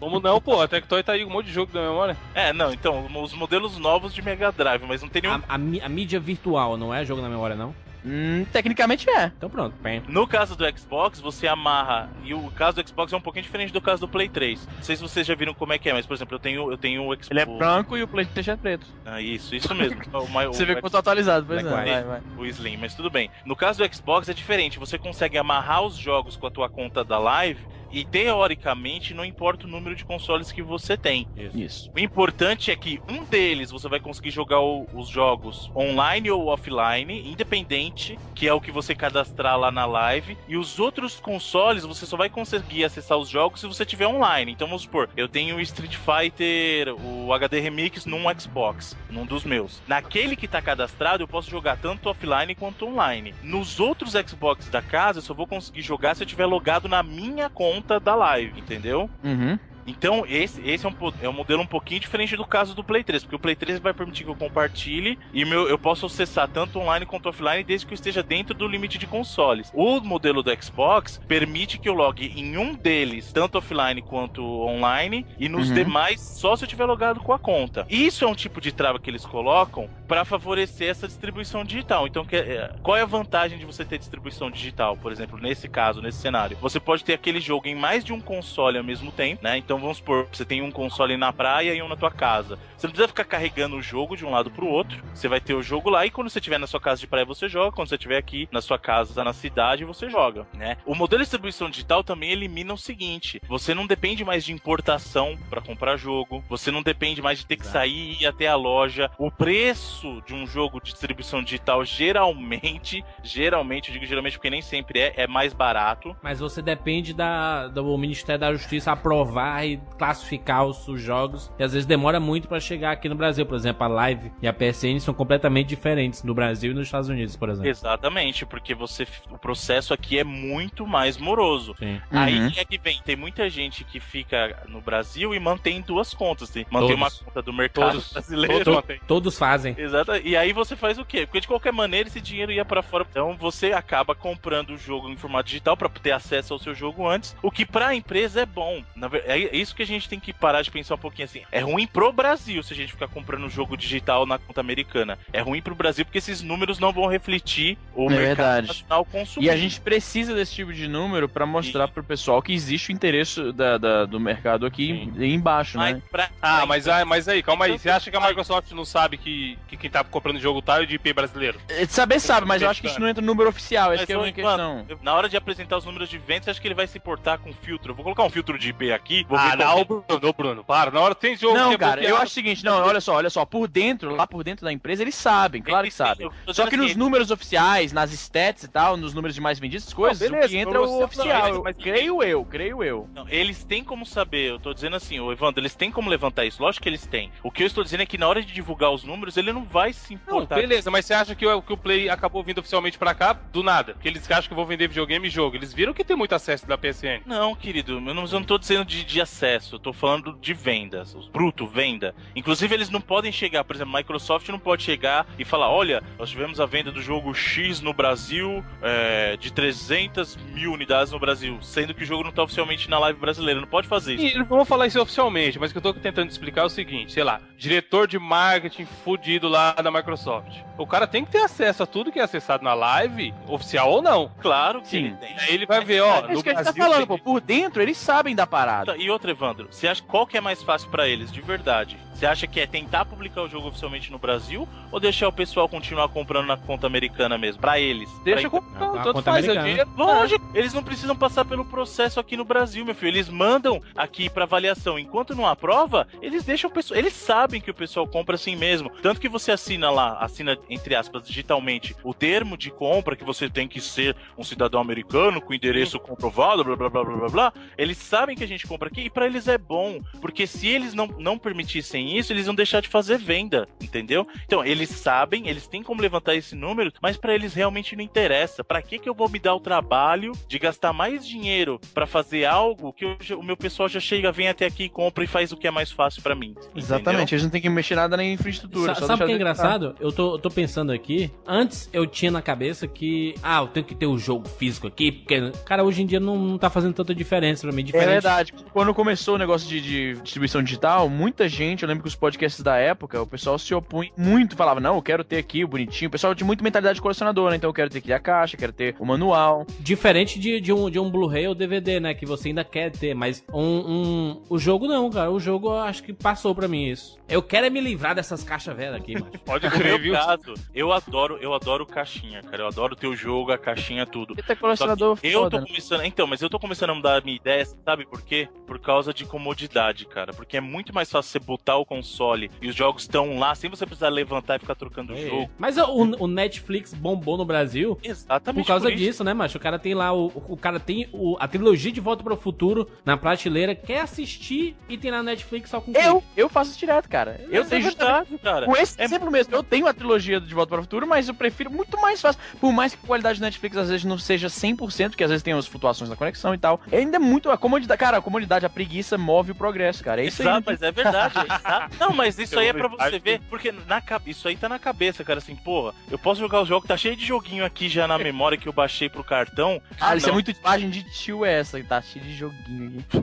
Como não, pô? A Tectoy tá aí com um monte de jogo da memória. É, não, então, os modelos novos de Mega Drive, mas não tem nenhum. A, a a mídia virtual não é jogo na memória, não? Hum, tecnicamente é. Então pronto. No caso do Xbox, você amarra. E o caso do Xbox é um pouquinho diferente do caso do Play 3. Não sei se vocês já viram como é que é, mas, por exemplo, eu tenho, eu tenho o Xbox. Ele é branco e o PlayStation é preto. Ah, isso, isso mesmo. [laughs] O, ma- Você o vê como tá atualizado, pois é. Vai, vai. o Slim, mas tudo bem. No caso do Xbox é diferente. Você consegue amarrar os jogos com a tua conta da Live e teoricamente não importa o número de consoles que você tem. Isso. O importante é que um deles você vai conseguir jogar o- os jogos online ou offline, independente, que é o que você cadastrar lá na live. E os outros consoles você só vai conseguir acessar os jogos se você tiver online. Então vamos supor, eu tenho o Street Fighter, o HD Remix num Xbox, num dos meus. Naquele que tá cadastrado, eu posso jogar tanto offline quanto online. Nos outros Xbox da casa, eu só vou conseguir jogar se eu tiver logado na minha conta da live, entendeu? Uhum. Então, esse, esse é, um, é um modelo um pouquinho diferente do caso do Play 3, porque o Play 3 vai permitir que eu compartilhe e meu, eu posso acessar tanto online quanto offline desde que eu esteja dentro do limite de consoles. O modelo do Xbox permite que eu logue em um deles, tanto offline quanto online, e nos Uhum. demais só se eu tiver logado com a conta. Isso é um tipo de trava que eles colocam para favorecer essa distribuição digital. Então, que- é, qual é a vantagem de você ter distribuição digital, por exemplo, nesse caso, nesse cenário? Você pode ter aquele jogo em mais de um console ao mesmo tempo, né? Então vamos supor, você tem um console na praia e um na tua casa. Você não precisa ficar carregando o jogo de um lado pro outro. Você vai ter o jogo lá e quando você estiver na sua casa de praia você joga, quando você estiver aqui na sua casa na cidade você joga, né? O modelo de distribuição digital também elimina o seguinte: você não depende mais de importação para comprar jogo, você não depende mais de ter que sair e ir até a loja. O preço de um jogo de distribuição digital geralmente, geralmente, eu digo geralmente porque nem sempre é, é mais barato. Mas você depende da, do Ministério da Justiça aprovar e classificar os, os jogos. E às vezes demora muito pra chegar aqui no Brasil. Por exemplo, a Live e a PSN são completamente diferentes no Brasil e nos Estados Unidos, por exemplo. Exatamente, porque você o processo aqui é muito mais moroso. Sim. Uhum. Aí é que vem, tem muita gente que fica no Brasil e mantém duas contas. Tem, mantém Todos. uma conta do mercado Todos. brasileiro. To- mantém. todos fazem. Exato. E aí você faz o quê? Porque de qualquer maneira esse dinheiro ia pra fora. Então você acaba comprando o jogo em formato digital pra ter acesso ao seu jogo antes, o que pra empresa é bom. Na ver- é- isso que a gente tem que parar de pensar um pouquinho assim. É ruim pro Brasil se a gente ficar comprando jogo digital na conta americana. É ruim pro Brasil porque esses números não vão refletir o É mercado verdade. nacional consumindo. E a gente precisa desse tipo de número pra mostrar pro pessoal que existe o interesse da, da- do mercado aqui embaixo, Mas né? pra- Ah, mas, ah, mas aí, calma aí. Então, Você acha que a. Microsoft não sabe que, que quem tá comprando jogo tá é de IP brasileiro? É, Saber sabe, mas eu acho que isso não entra no número oficial, essa é a ô, única Ivan, questão. Na hora de apresentar os números de vendas, você acha que ele vai se portar com filtro? Eu vou colocar um filtro de IP aqui. Vou Ah, não, Bruno, Bruno, para. Na hora tem jogo Não, que é cara, eu acho o seguinte, não, olha só, olha só, por dentro, lá por dentro da empresa, eles sabem, claro que sabem. Só que assim, nos números oficiais, nas stats e tal, nos números de mais vendidos, coisas, beleza, o que entra é o não, oficial. eu- mas- creio eu, creio eu. Não, eles têm como saber, eu tô dizendo assim, o Evandro, eles têm como levantar isso, lógico que eles têm. O que eu estou dizendo é que na hora de divulgar os números, ele não vai se Não, importar. beleza, mas você acha que o, que o Play acabou vindo oficialmente pra cá do nada? Porque eles acham que vão vender videogame e jogo. Eles viram que tem muito acesso da PSN. Não, querido, eu não, eu não tô dizendo de, de acesso, eu tô falando de vendas, os bruto, venda. Inclusive, eles não podem chegar, por exemplo, a Microsoft não pode chegar e falar: olha, nós tivemos a venda do jogo X no Brasil é, de 300 mil unidades no Brasil, sendo que o jogo não tá oficialmente na live brasileira. Não pode fazer isso. E não vou falar isso oficialmente, mas o que eu tô tentando explicar é o seguinte, sei lá, diretor de marketing fudido lá da Microsoft. O cara tem que ter acesso a tudo que é acessado na live, oficial ou não. Claro que Sim. ele tem. Aí ele vai ver, ó, É no isso que a gente Brasil... tá falando, tem- pô, por dentro eles sabem da parada. Tá, E outra, Evandro, você acha qual que é mais fácil pra eles, de verdade? Você acha que é tentar publicar o jogo oficialmente no Brasil ou deixar o pessoal continuar comprando na conta americana mesmo? Pra eles. Deixa pra... com... Ah, tanto conta faz, é americana. Lógico, eles não precisam passar pelo processo aqui no Brasil, meu filho. Eles mandam aqui pra avaliação. Enquanto não aprova, eles deixam o pessoal. Eles sabem que o pessoal compra assim mesmo. Tanto que você assina lá, assina, entre aspas, digitalmente, o termo de compra que você tem que ser um cidadão americano com endereço comprovado, blá blá blá blá blá blá. Eles sabem que a gente compra aqui e pra eles é bom. Porque se eles não, não permitissem isso, eles vão deixar de fazer venda, entendeu? Então, eles sabem, eles têm como levantar esse número, mas pra eles realmente não interessa. Pra que que eu vou me dar o trabalho de gastar mais dinheiro pra fazer algo que eu o meu pessoal já chega, vem até aqui, compra e faz o que é mais fácil pra mim? entendeu? Exatamente, eles não têm que mexer nada na infraestrutura. Sa- só sabe o que é engraçado? Eu tô, eu tô pensando aqui. Antes eu tinha na cabeça que, ah, eu tenho que ter o jogo físico aqui, porque, cara, hoje em dia não, não tá fazendo tanta diferença pra mim. É Diferente. verdade. Quando começou o negócio de, de distribuição digital, muita gente, eu lembro que os podcasts da época, o pessoal se opunha muito, falava, não, eu quero ter aqui o bonitinho. O pessoal tinha muita mentalidade de colecionador, né? Então eu quero ter aqui a caixa, quero ter o manual. Diferente de, de um, de um Blu-ray ou DVD, né? Que você ainda quer ter, mas um, um- o jogo não, cara. O jogo eu acho que passou pra mim isso. Eu quero é me livrar dessas caixas velhas aqui, mano. [laughs] Pode crer, meu viu? caso, eu adoro, eu adoro caixinha, cara. Eu adoro ter o jogo, a caixinha, tudo. Só colecionador que eu foda, tô né? começando. Então, mas eu tô começando a mudar a minha ideia, sabe por quê? Por causa de comodidade, cara. Porque é muito mais fácil você botar o console e os jogos estão lá sem você precisar levantar e ficar trocando o jogo. Mas o, o Netflix bombou no Brasil Exatamente por causa isso. disso, né, macho? O cara tem lá, o, o cara tem o- a trilogia de Volta para o Futuro na prateleira, quer assistir e tem na Netflix só com Eu, eu faço direto, cara. Eu Mas é tenho justamente cara. com esse É- exemplo mesmo. Eu tenho a trilogia De Volta para o Futuro, mas eu prefiro muito mais fácil. Por mais que a qualidade do Netflix às vezes não seja 100%, porque às vezes tem as flutuações da conexão e tal. Ainda é muito a comodidade. Cara, a comodidade, a preguiça move o progresso, cara. É isso aí. Exato, mas é verdade. [laughs] Não, mas isso aí é pra você ver, porque na, isso aí tá na cabeça, cara, assim, porra, eu posso jogar o jogo, tá cheio de joguinho aqui já na memória que eu baixei pro cartão. Ah, isso é não. muito imagem de tio essa, tá cheio de joguinho aqui.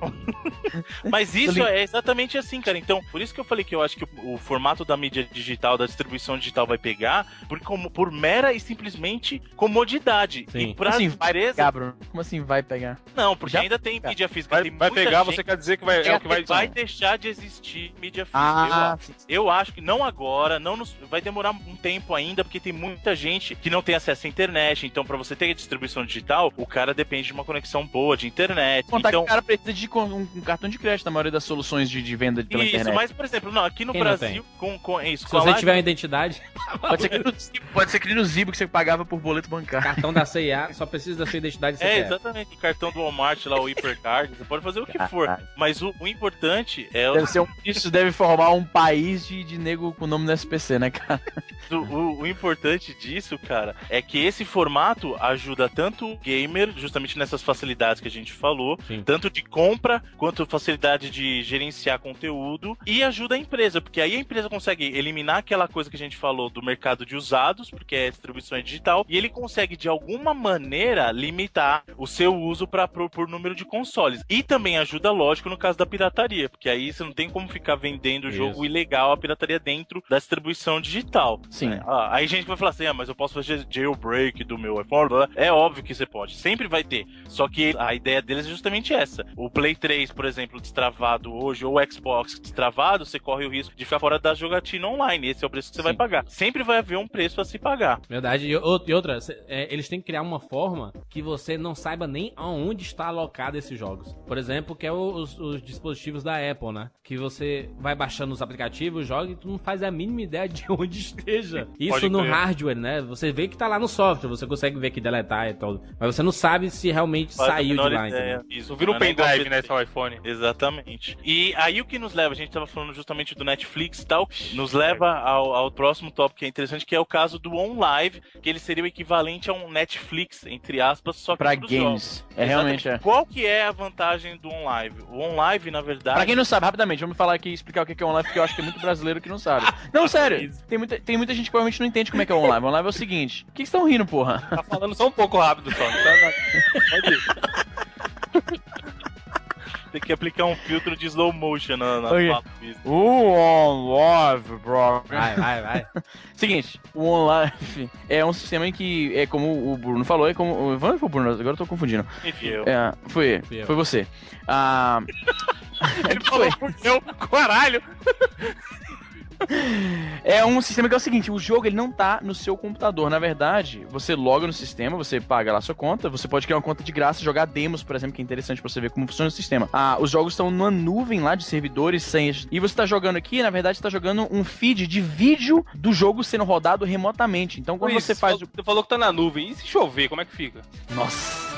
[laughs] Mas isso é exatamente assim, cara. Então, por isso que eu falei que eu acho que o, o formato da mídia digital, da distribuição digital vai pegar por, como, por mera e simplesmente comodidade. Sim. E pra Como assim vai empresa, pegar, Bruno? Como assim vai pegar? não, porque Já- ainda tem mídia física. Vai, tem vai muita pegar, gente você quer dizer que vai, é o que vai... vai deixar de existir mídia física. Ah, eu acho. Eu acho que não agora, não nos- vai demorar um tempo ainda, porque tem muita gente que não tem acesso à internet. Então, pra você ter distribuição digital, o cara depende de uma conexão boa de internet. Contar então, que o cara precisa de um, um cartão de crédito na maioria das soluções de, de venda pela isso, internet. mas por exemplo, não, aqui no Quem não Brasil, com, com isso, Se com a você tiver uma identidade, [laughs] Pode ser, que no, Zibo- pode ser que nem no Zibo que você pagava por boleto bancário. cartão da CIA, só precisa da sua identidade É, exatamente. O cartão do Walmart lá, o Hipercard, você pode fazer o que for. Mas o, o importante é o. Deve ser um, isso deve formar um país de, de nego com nome no SPC, né, cara? O, o- o importante disso, cara, é que esse formato ajuda tanto o gamer, justamente nessas facilidades que a gente falou, Sim. tanto de compra quanto facilidade de gerenciar conteúdo, e ajuda a empresa, porque aí a empresa consegue eliminar aquela coisa que a gente falou do mercado de usados, porque é distribuição é digital, e ele consegue de alguma maneira limitar o seu uso para por número de consoles. E também ajuda, lógico, no caso da pirataria, porque aí você não tem como ficar vendendo Isso. jogo ilegal, a pirataria dentro da distribuição digital. Sim. né? Ah, aí gente vai falar assim, ah, mas eu posso fazer jailbreak do meu iPhone? blá, blá. É óbvio que você pode, sempre vai ter. Só que a ideia deles é justamente essa. O Play 3, por exemplo, destravado hoje, ou o Xbox destravado, você corre o risco de ficar fora da jogatina online. Esse é o preço que você vai Sim. pagar. Sempre vai haver um preço a se pagar. Verdade. E, outra, é, eles têm que criar uma forma que você não saiba nem aonde está alocado esses jogos. Por exemplo, que é os, os dispositivos da Apple, né? Que você vai baixando os aplicativos, joga e tu não faz a mínima ideia de [laughs] onde esteja. Isso Pode no hardware, né? Você vê que tá lá no software, você consegue ver que deletar e tudo. Mas você não sabe se realmente Faz saiu de lá, ideia. entendeu? Isso, vira um é pendrive, né, seu iPhone. Exatamente. E aí o que nos leva, a gente tava falando justamente do Netflix e tal, nos leva ao, ao próximo tópico que é interessante, que é o caso do OnLive, que ele seria o equivalente a um Netflix, entre aspas, só que Pra games. jogos. É realmente é. Qual que é a vantagem do OnLive? O OnLive, na verdade... Pra quem não sabe, rapidamente, vamos falar aqui explicar o que é online, porque eu acho que tem muito brasileiro que não sabe. [laughs] Não, sério, tem muita, tem muita gente que provavelmente não entende como é que é online. O online é o seguinte: o que vocês estão rindo, porra? Tá falando só um pouco rápido só. Não tá... Pode ir. Tem que aplicar um filtro de slow motion na, na Ok. fala mesmo. O OnLive, bro. Vai, vai, vai. [laughs] Seguinte, o OnLive é um sistema em que, é como o Bruno falou, é como. Vamos pro Bruno, agora eu tô confundindo. Enfim, eu... É, foi, eu. foi você. Ah. [laughs] Ele falou por eu, caralho. É um sistema que é o seguinte, o jogo ele não tá no seu computador. Na verdade, você loga no sistema, você paga lá a sua conta, você pode criar uma conta de graça e jogar demos, por exemplo, que é interessante pra você ver como funciona o sistema. Ah, os jogos estão numa nuvem lá de servidores sem. E você tá jogando aqui, na verdade, você tá jogando um feed de vídeo do jogo sendo rodado remotamente. Então quando Luiz, você faz o. Você falou que tá na nuvem. E se chover, como é que fica? Nossa.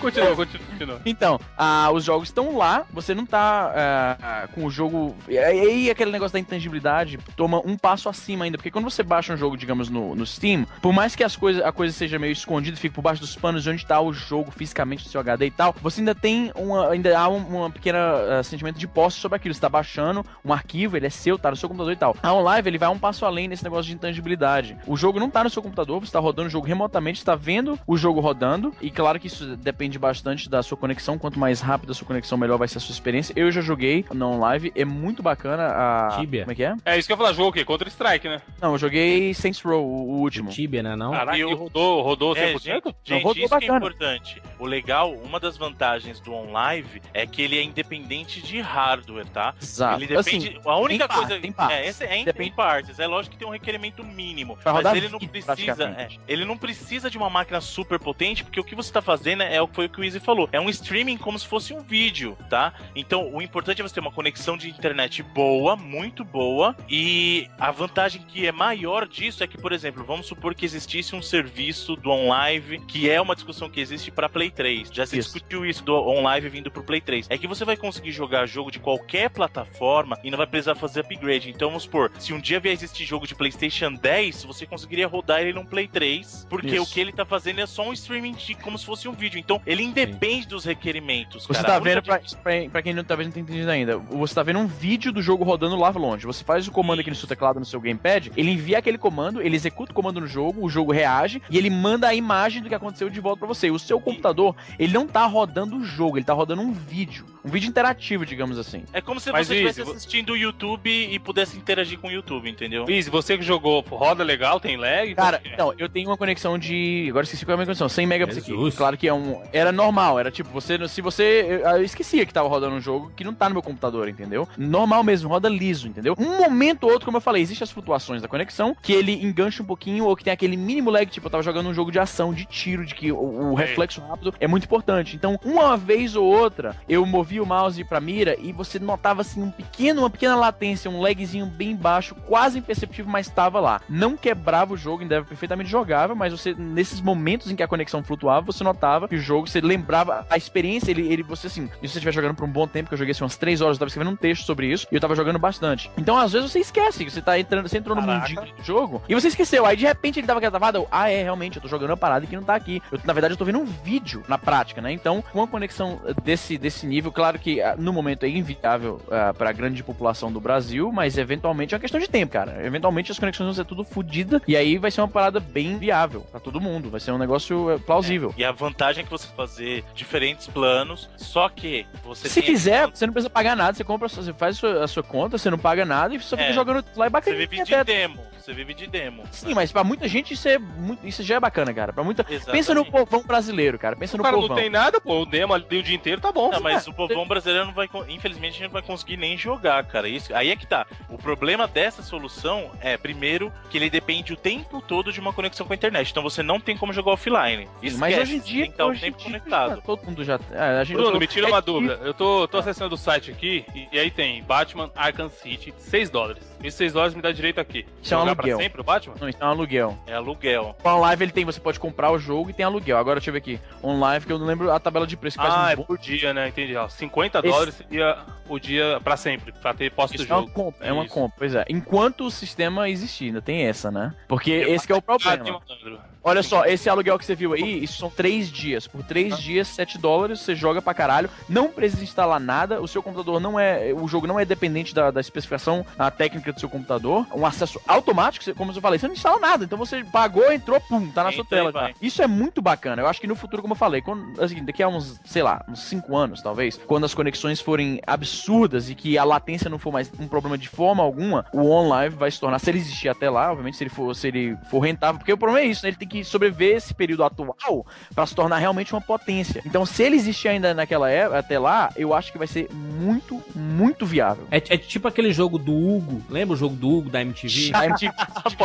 Continua, continua, continua. Então, ah, os jogos estão lá, você não tá ah, ah, com o jogo. E aí aquele negócio da intangibilidade toma um passo acima ainda. Porque quando você baixa um jogo, digamos, no, no Steam, por mais que as coisas, a coisa seja meio escondida, fique por baixo dos panos de onde tá o jogo fisicamente no seu HD e tal, você ainda tem uma. Ainda há um, uma pequena ah, sentimento de posse sobre aquilo. Você tá baixando um arquivo, ele é seu, tá no seu computador e tal. A OnLive, ele vai um passo além nesse negócio de intangibilidade. O jogo não tá no seu computador, você tá rodando o jogo remotamente, você tá vendo o jogo rodando. E claro que isso depende bastante da sua conexão. Quanto mais rápida a sua conexão, melhor vai ser a sua experiência. Eu já joguei na OnLive, é muito bacana a. Tibia. Como é que é? É isso que eu ia falar, jogo o quê? Contra Strike, né? Não, eu joguei Saints Row, o, o último. Tibia, né? Não? Caraca, e rodou, rodou 100%? É, gente, gente, rodou isso que é bacana. importante. O legal, uma das vantagens do OnLive é que ele é independente de hardware, tá? Exato. Ele depende. Assim, a única tem coisa. parte, tem partes. É, esse é Depende- partes. É lógico que tem um requerimento mínimo. Pra mas rodar ele não precisa. É, ele não precisa de uma máquina super potente, porque o que você tá fazendo é o que foi o que o Easy falou. É um streaming como se fosse um vídeo, tá? Então, o importante é você ter uma conexão de internet boa, muito boa. E a vantagem que é maior disso é que, por exemplo, vamos supor que existisse um serviço do OnLive, que é uma discussão que existe para Play 3. Já se Isso. discutiu isso do OnLive vindo pro Play 3. É que você vai conseguir jogar jogo de qualquer plataforma e não vai precisar fazer upgrade. Então, vamos supor, se um dia vier existir jogo de PlayStation 10, você conseguiria rodar ele num Play 3, porque Isso. o que ele tá fazendo é só um streaming de, como se fosse um vídeo. Então, ele independe dos requerimentos. Você cara. tá vendo, pra, pra, pra quem não, talvez não tenha entendido ainda, você tá vendo um vídeo do jogo rodando lá longe. Você faz o comando aqui no seu teclado, no seu gamepad, ele envia aquele comando, ele executa o comando no jogo, o jogo reage e ele manda a imagem do que aconteceu de volta pra você. E o seu computador, ele não tá rodando o jogo, ele tá rodando um vídeo. Um vídeo interativo, digamos assim. É como se Mas, você estivesse assistindo o YouTube e pudesse interagir com o YouTube, entendeu? Luiz, você que jogou, roda legal, tem lag? Cara, é? então, eu tenho uma conexão de. Agora esqueci qual é a minha conexão. 100 megabits aqui. Claro que é um. Era normal, era. Tipo, você, se você. Eu esquecia que tava rodando um jogo que não tá no meu computador, entendeu? Normal mesmo, roda liso, entendeu? Um momento ou outro, como eu falei, existem as flutuações da conexão, que ele engancha um pouquinho, ou que tem aquele mínimo lag, tipo, eu tava jogando um jogo de ação, de tiro, de que o, o reflexo rápido é muito importante. Então, uma vez ou outra, eu movi o mouse pra mira e você notava assim um pequeno, uma pequena latência, um lagzinho bem baixo, quase imperceptível, mas estava lá. Não quebrava o jogo, ainda era perfeitamente jogável, mas você, nesses momentos em que a conexão flutuava, você notava que o jogo, você lembrava a experiência, ele, ele você assim, se você estiver jogando por um bom tempo, que eu joguei assim umas 3 horas, eu tava escrevendo um texto sobre isso, e eu tava jogando bastante. Então, às vezes, você esquece que você tá entrando, você entrou no Caraca. mundinho do jogo, e você esqueceu. Aí, de repente, ele tava gravado, ah, é, realmente, eu tô jogando uma parada que não tá aqui. Eu, na verdade, eu tô vendo um vídeo na prática, né? Então, com uma conexão desse, desse nível, claro que ah, no momento é inviável ah, pra grande população do Brasil, mas eventualmente é uma questão de tempo, cara. Eventualmente as conexões vão ser tudo fodidas, e aí vai ser uma parada bem viável pra todo mundo. Vai ser um negócio eh, plausível. E a vantagem é que você fazer diferentes planos, só que você Se tem quiser, você não precisa pagar nada, você compra, você faz a sua, a sua conta, você não paga nada e você fica É. jogando lá e você bacana. vive de demo, você vive de demo. Sim, mas pra muita gente isso é muito, isso já é bacana, cara. Pra muita, pensa no povão brasileiro, cara. Pensa O no cara povão. não tem nada, pô, o demo ali o dia inteiro tá bom. Não, mas o [laughs] povão brasileiro não vai. Infelizmente, a gente não vai conseguir nem jogar, cara. Isso, aí é que tá. O problema dessa solução é, primeiro, que ele depende o tempo todo de uma conexão com a internet. Então você não tem como jogar offline. Sim, mas hoje em dia, tem que estar o hoje em tempo dia, conectado. já- todo mundo já. É, a gente, Bruno, eu- me tira é uma que- dúvida. Eu tô, tô acessando o site aqui e, e aí tem Batman Arkham City, 6 dólares. Esses 6 dólares me dá direito aqui. Isso é um aluguel. pra sempre o Batman? Não, isso é um aluguel. É aluguel. Com a live ele tem, você pode comprar o jogo e tem aluguel. Agora deixa eu ver aqui. On live, que eu não lembro a tabela de preço. que faz Ah, um é bom- por dia, né? Entendi. Ó, 50 Esse- dólares seria o dia pra sempre, pra ter posse do Isso é uma jogo. compra, é uma Isso. compra, pois é. Enquanto o sistema existir, ainda tem essa, né? Porque esse que é o tem problema. malandro. Olha só, esse aluguel que você viu aí, isso são três dias. Por três dias, 7 dólares, você joga pra caralho. Não precisa instalar nada. O seu computador não é. O jogo não é dependente da, da especificação a técnica do seu computador. Um acesso automático, como eu falei, você não instala nada. Então você pagou, entrou, pum, tá na sua Entra e tela. cara. Isso é muito bacana. Eu acho que no futuro, como eu falei, quando, assim, daqui a uns, sei lá, uns 5 anos, talvez, quando as conexões forem absurdas e que a latência não for mais um problema de forma alguma, o OnLive vai se tornar, se ele existir até lá, obviamente, se ele for, se ele for rentável, porque o problema é isso, né? Ele tem que sobreviver esse período atual pra se tornar realmente uma potência. Então, se ele existir ainda naquela época, até lá, eu acho que vai ser muito, muito viável. É, é tipo aquele jogo do Hugo. Lembra o jogo do Hugo da MTV? A [laughs] MTV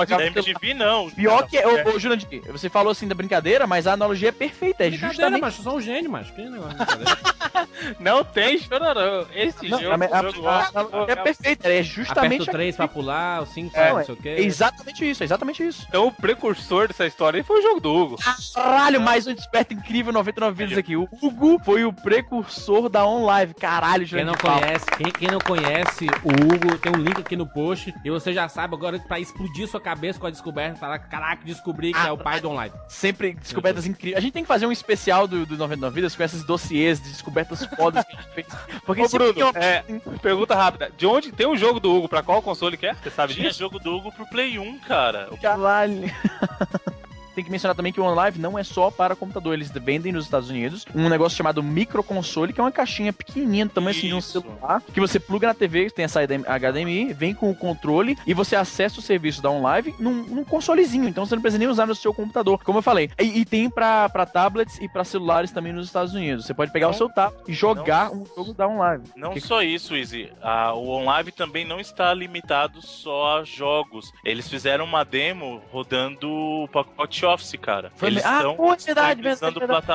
Da MTV [laughs] não. Pior que é, ô, ô Jurandir, você falou assim da brincadeira, mas a analogia é perfeita, é justamente eu sou um gênio, macho. Que negócio de. [laughs] Não tem chororô. Esse Não, jogo, a- a- jogo a- a- é é Aperta justamente o 3 pra pular, o 5 É, pra não sei o quê. é exatamente isso, é exatamente isso. Então o precursor dessa história aí foi o jogo do Hugo. Caralho, mais um desperto incrível 99 vidas aqui. O Hugo foi o precursor da OnLive. Caralho, Quem não conhece, quem, quem não conhece o Hugo, tem um link aqui no post. E você já sabe agora pra explodir sua cabeça com a descoberta, falar, caraca, descobri que é o pai do online. Sempre descobertas incríveis. A gente tem que fazer um especial do, do 99 vidas com esses dossiês de descobertas fodas que a gente fez. [laughs] Porque Ô, Bruno, tem é, pergunta rápida. De onde tem o jogo do Hugo? Pra qual console que é? Você sabe Tinha disso? jogo do Hugo pro Play 1, cara. Caralho. [laughs] Tem que mencionar também que o OnLive não é só para computador, eles vendem nos Estados Unidos um negócio chamado microconsole, que é uma caixinha pequenininha, do tamanho assim de um celular, que você pluga na TV, tem a saída HDMI, vem com o controle e você acessa o serviço da OnLive num, num consolezinho, então você não precisa nem usar no seu computador, como eu falei. E, e tem pra tablets e pra celulares também nos Estados Unidos. Você pode pegar o Não. seu tablet e jogar um jogo da OnLive. Não Que- só isso, Easy. Ah, o OnLive também não está limitado só a jogos. Eles fizeram uma demo rodando o pacote Office, cara. Foi Eles me- Ah, estão pô, é verdade,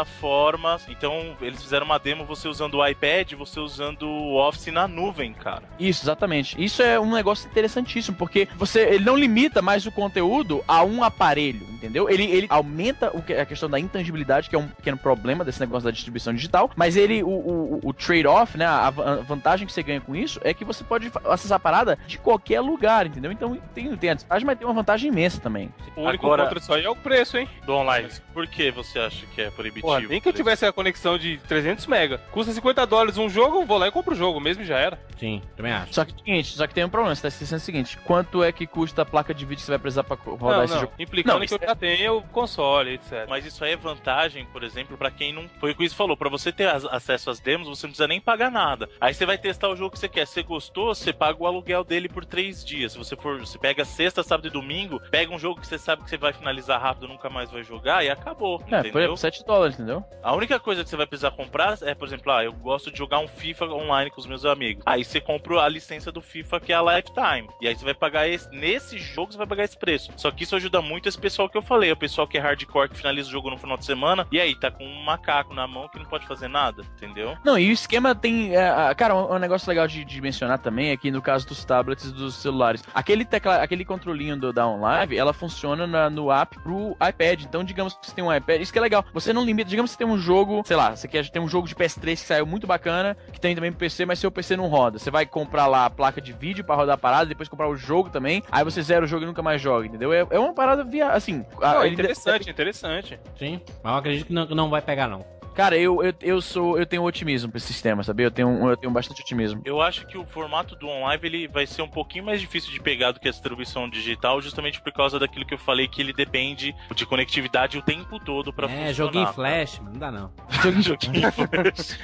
plataformas. Então, eles fizeram uma demo você usando o iPad, você usando o Office na nuvem, cara. Isso, exatamente. Isso é um negócio interessantíssimo, porque você ele não limita mais o conteúdo a um aparelho, entendeu? Ele, ele aumenta o que- a questão da intangibilidade, que é um pequeno problema desse negócio da distribuição digital, mas ele, o, o, o trade-off, né, a a vantagem que você ganha com isso é que você pode acessar a parada de qualquer lugar, entendeu? Então tem, tem a desvantagem, mas tem uma vantagem imensa também. O único Agora- contra disso aí é o preço, hein? Do online. Mas por que você acha que é proibitivo? Porra, nem que eu tivesse a conexão de 300 mega. Custa 50 dólares um jogo, vou lá e compro o jogo, mesmo e já era. Sim, também acho. Só que, seguinte, só que tem um problema, você tá esquecendo o seguinte, quanto é que custa a placa de vídeo que você vai precisar pra rodar não, esse não. jogo? Implicando Não, que eu isso já tem o console, etc. Mas isso aí é vantagem, por exemplo, pra quem não. Foi o que o falou, pra você ter as- acesso às demos, você não precisa nem pagar nada. Aí você vai testar o jogo que você quer. Se você gostou, você paga o aluguel dele por três dias. Se você for, você pega sexta, sábado e domingo, pega um jogo que você sabe que você vai finalizar rápido, nunca mais vai jogar e acabou. É, por entendeu? exemplo, 7 dólares, entendeu? A única coisa que você vai precisar comprar é, por exemplo, ah, eu gosto de jogar um FIFA online com os meus amigos. Aí você compra a licença do FIFA que é a Lifetime. E aí você vai pagar esse. Nesse jogo você vai pagar esse preço. Só que isso ajuda muito esse pessoal que eu falei. O pessoal que é hardcore, que finaliza o jogo no final de semana. E aí, tá com um macaco na mão que não pode fazer nada, entendeu? Não, e o esquema tem. é, cara, um, um negócio legal de, de mencionar também é que no caso dos tablets e dos celulares, aquele, tecla, aquele controlinho do da OnLive, ela funciona na- no app pro iPad. Então, digamos que você tem um iPad, isso que é legal. Você não limita, digamos que você tem um jogo, sei lá, você quer ter um jogo de PS3 que saiu muito bacana, que tem também pro PC, mas seu PC não roda. Você vai comprar lá a placa de vídeo pra rodar a parada, depois comprar o jogo também, aí você zera o jogo e nunca mais joga, entendeu? É, é uma parada via, assim. a- Não, é ele- interessante, interessante. Sim. Mas eu acredito que não, que não vai pegar, não. Cara, eu, eu, eu sou. Eu tenho otimismo pra esse sistema, sabe? Eu tenho, eu tenho bastante otimismo. Eu acho que o formato do online ele vai ser um pouquinho mais difícil de pegar do que a distribuição digital, justamente por causa daquilo que eu falei, que ele depende de conectividade o tempo todo pra é, funcionar. joguinho flash, não dá não. [laughs] [laughs] joguinho flash.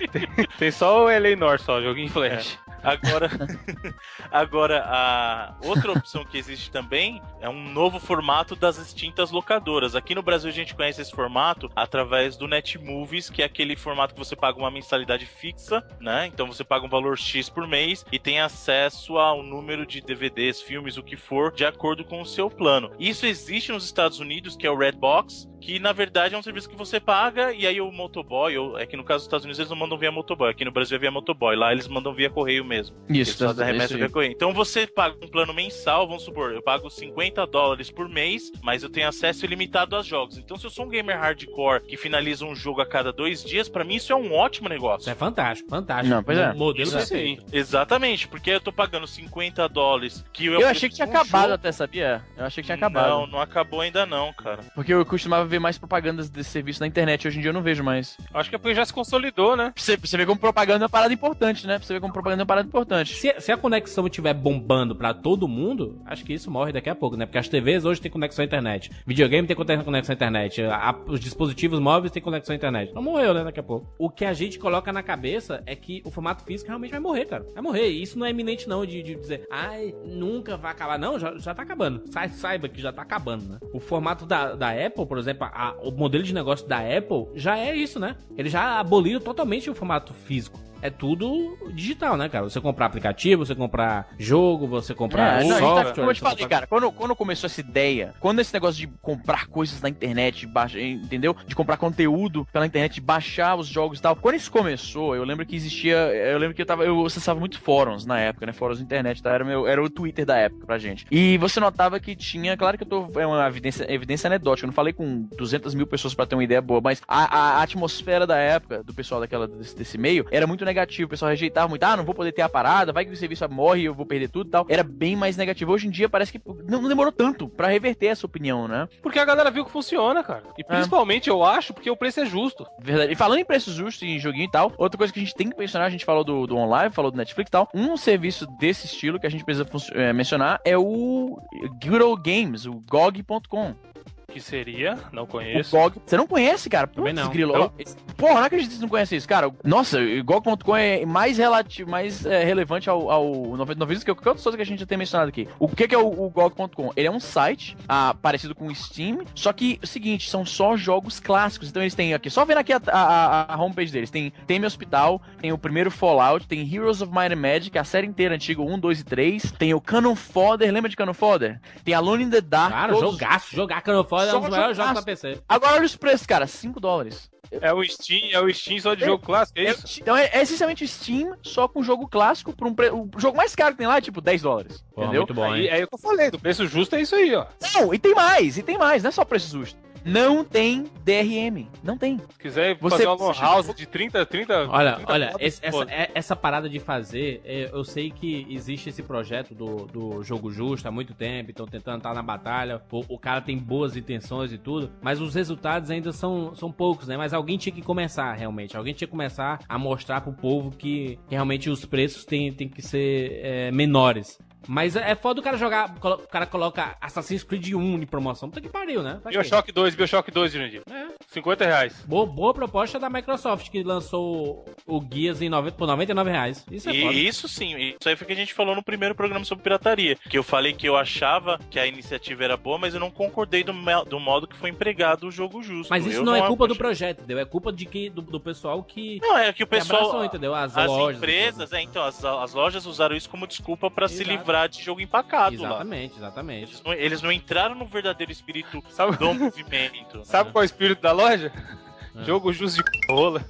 Tem só o Eleanor só, joguinho flash. Agora, [laughs] agora a outra opção que existe também é um novo formato das extintas locadoras. Aqui no Brasil a gente conhece esse formato através do Netmovies, que é aquele formato que você paga uma mensalidade fixa, né? Então você paga um valor X por mês e tem acesso ao número de DVDs, filmes, o que for, de acordo com o seu plano. Isso existe nos Estados Unidos, que é o Redbox, que na verdade é um serviço que você paga e aí o motoboy, ou é que no caso dos Estados Unidos eles não mandam via motoboy, aqui no Brasil é via motoboy, lá eles mandam via correio mesmo. Eles Isso, a remessa isso. Então você paga um plano mensal, vamos supor, eu pago 50 dólares por mês, mas eu tenho acesso ilimitado aos jogos. Então se eu sou um gamer hardcore que finaliza um jogo a cada dois dias, pra mim isso é um ótimo Isso negócio. é fantástico, fantástico. Não, pois é. O Modelo Isso perfeito. sim. Exatamente, porque eu tô pagando 50 dólares que eu, Eu achei que tinha um acabado jogo- até, sabia? Eu achei que tinha acabado. Não, não acabou ainda não, cara. Porque eu costumava ver mais propagandas desse serviço na internet, hoje em dia eu não vejo mais. Acho que é porque já se consolidou, né? Pra você, pra você ver como propaganda é uma parada importante, né? Pra você ver como propaganda é uma parada importante. Se, se a conexão estiver bombando pra todo mundo, acho que isso morre daqui a pouco, né? Porque as TVs hoje têm conexão à internet. Videogame tem conexão à internet. a- os dispositivos móveis têm conexão à internet. Não morreu, né? Daqui a pouco. O que a gente coloca na cabeça é que o formato físico realmente vai morrer, cara. Vai morrer. E isso não é iminente, não, de, de dizer, ai, nunca vai acabar. Não, já, já tá acabando. Sa- saiba que já tá acabando, né? O formato da, da Apple, por exemplo, a- o modelo de negócio da Apple já é isso, né? Ele já aboliu totalmente o formato físico. É tudo digital, né, cara? Você comprar aplicativo, você comprar jogo, você comprar É, não, a tá- software. como eu te falei, comprar- cara, quando, quando começou essa ideia, quando esse negócio de comprar coisas na internet, baixa, entendeu? De comprar conteúdo pela internet, baixar os jogos e tal. Quando isso começou, eu lembro que existia. Eu lembro que eu tava. Eu acessava muito fóruns na época, né? Fóruns na internet, tá? Era, meu, era o Twitter da época pra gente. E você notava que tinha. Claro que eu tô. É uma evidência, evidência anedótica. Eu não falei com 200 mil pessoas pra ter uma ideia boa, mas a, a atmosfera da época, do pessoal daquela, desse, desse meio, era muito negativo. O pessoal rejeitava muito. Ah, não vou poder ter a parada, vai que o serviço morre e eu vou perder tudo e tal. Era bem mais negativo. Hoje em dia parece que não, demorou tanto pra reverter essa opinião, né? Porque a galera viu que funciona, cara. E principalmente eu acho porque o preço é justo. Verdade. E falando em preço justo em joguinho e tal, outra coisa que a gente tem que mencionar, a gente falou do, do online, falou do Netflix e tal. Um serviço desse estilo que a gente precisa eh, mencionar é o Good Old Games, o GOG.com. Que seria, não O conheço. GOG. Você não conhece, cara? Também Putz, não. grilo. Não. Ó, esse- Porra, não acredito que você não conhece isso, cara. Nossa, o GOG.com é mais relativo, mais é, relevante ao, ao novelismo que qualquer outra coisa que a gente já tem mencionado aqui. O que, que é o, o GOG.com? Ele é um site ah, parecido com o Steam, só que é o seguinte, são só jogos clássicos. Então eles têm aqui, só vendo aqui a, a, a- a homepage deles, tem Teme Hospital, tem o primeiro Fallout, tem Heroes of Might and Magic, a série inteira antiga, 1, 2 e 3, tem o Canon Fodder, lembra de Canon Fodder? Tem Alone in the Dark. Cara, todos- jogaço, jogar É um dos maiores jogos pra PC. Agora olha os preços, cara, 5 dólares. É o Steam, é o Steam só de jogo clássico, é isso? Então é, é essencialmente o Steam, só com jogo clássico, por um pre... o jogo mais caro que tem lá é tipo 10 dólares. Porra, entendeu? muito bom, Aí, hein? aí eu tô falando, o preço justo é isso aí, ó. Não, e tem mais, e tem mais, não é só preço justo. Não tem DRM. Não tem. Se quiser Você- fazer uma house de 30, 30... Olha, 30 olha, esse- essa, é- essa parada de fazer, é, eu sei que existe esse projeto do, do jogo justo há muito tempo, estão tentando estar na batalha, o, o cara tem boas intenções e tudo, mas os resultados ainda são, são poucos, né? Mas alguém tinha que começar, realmente, alguém tinha que começar a mostrar pro povo que, que realmente os preços têm, têm que ser é, menores. Mas é foda o cara jogar. O cara coloca Assassin's Creed 1 em promoção. Puta que pariu, né? Quê? Bioshock 2, Bioshock 2, Jurandir. É. 50 reais. Boa, boa proposta da Microsoft, que lançou o Guias em 90, por 99 reais. Isso é foda. E isso sim, isso aí foi o que a gente falou no primeiro programa sobre pirataria. Que eu falei que eu achava que a iniciativa era boa, mas eu não concordei do, do modo que foi empregado o jogo justo. Mas isso Eu não é culpa do projeto, entendeu? É culpa de que, do, do pessoal que, Não, é que o que pessoal. abraçou, entendeu? As, As lojas. empresas, é, então, as, as lojas usaram isso como desculpa pra se Exato. De jogo empacado lá. Exatamente, exatamente. Eles não, eles não entraram no verdadeiro espírito Sabe, do movimento. [laughs] sabe qual é o espírito da loja? É. Jogo justo de rola.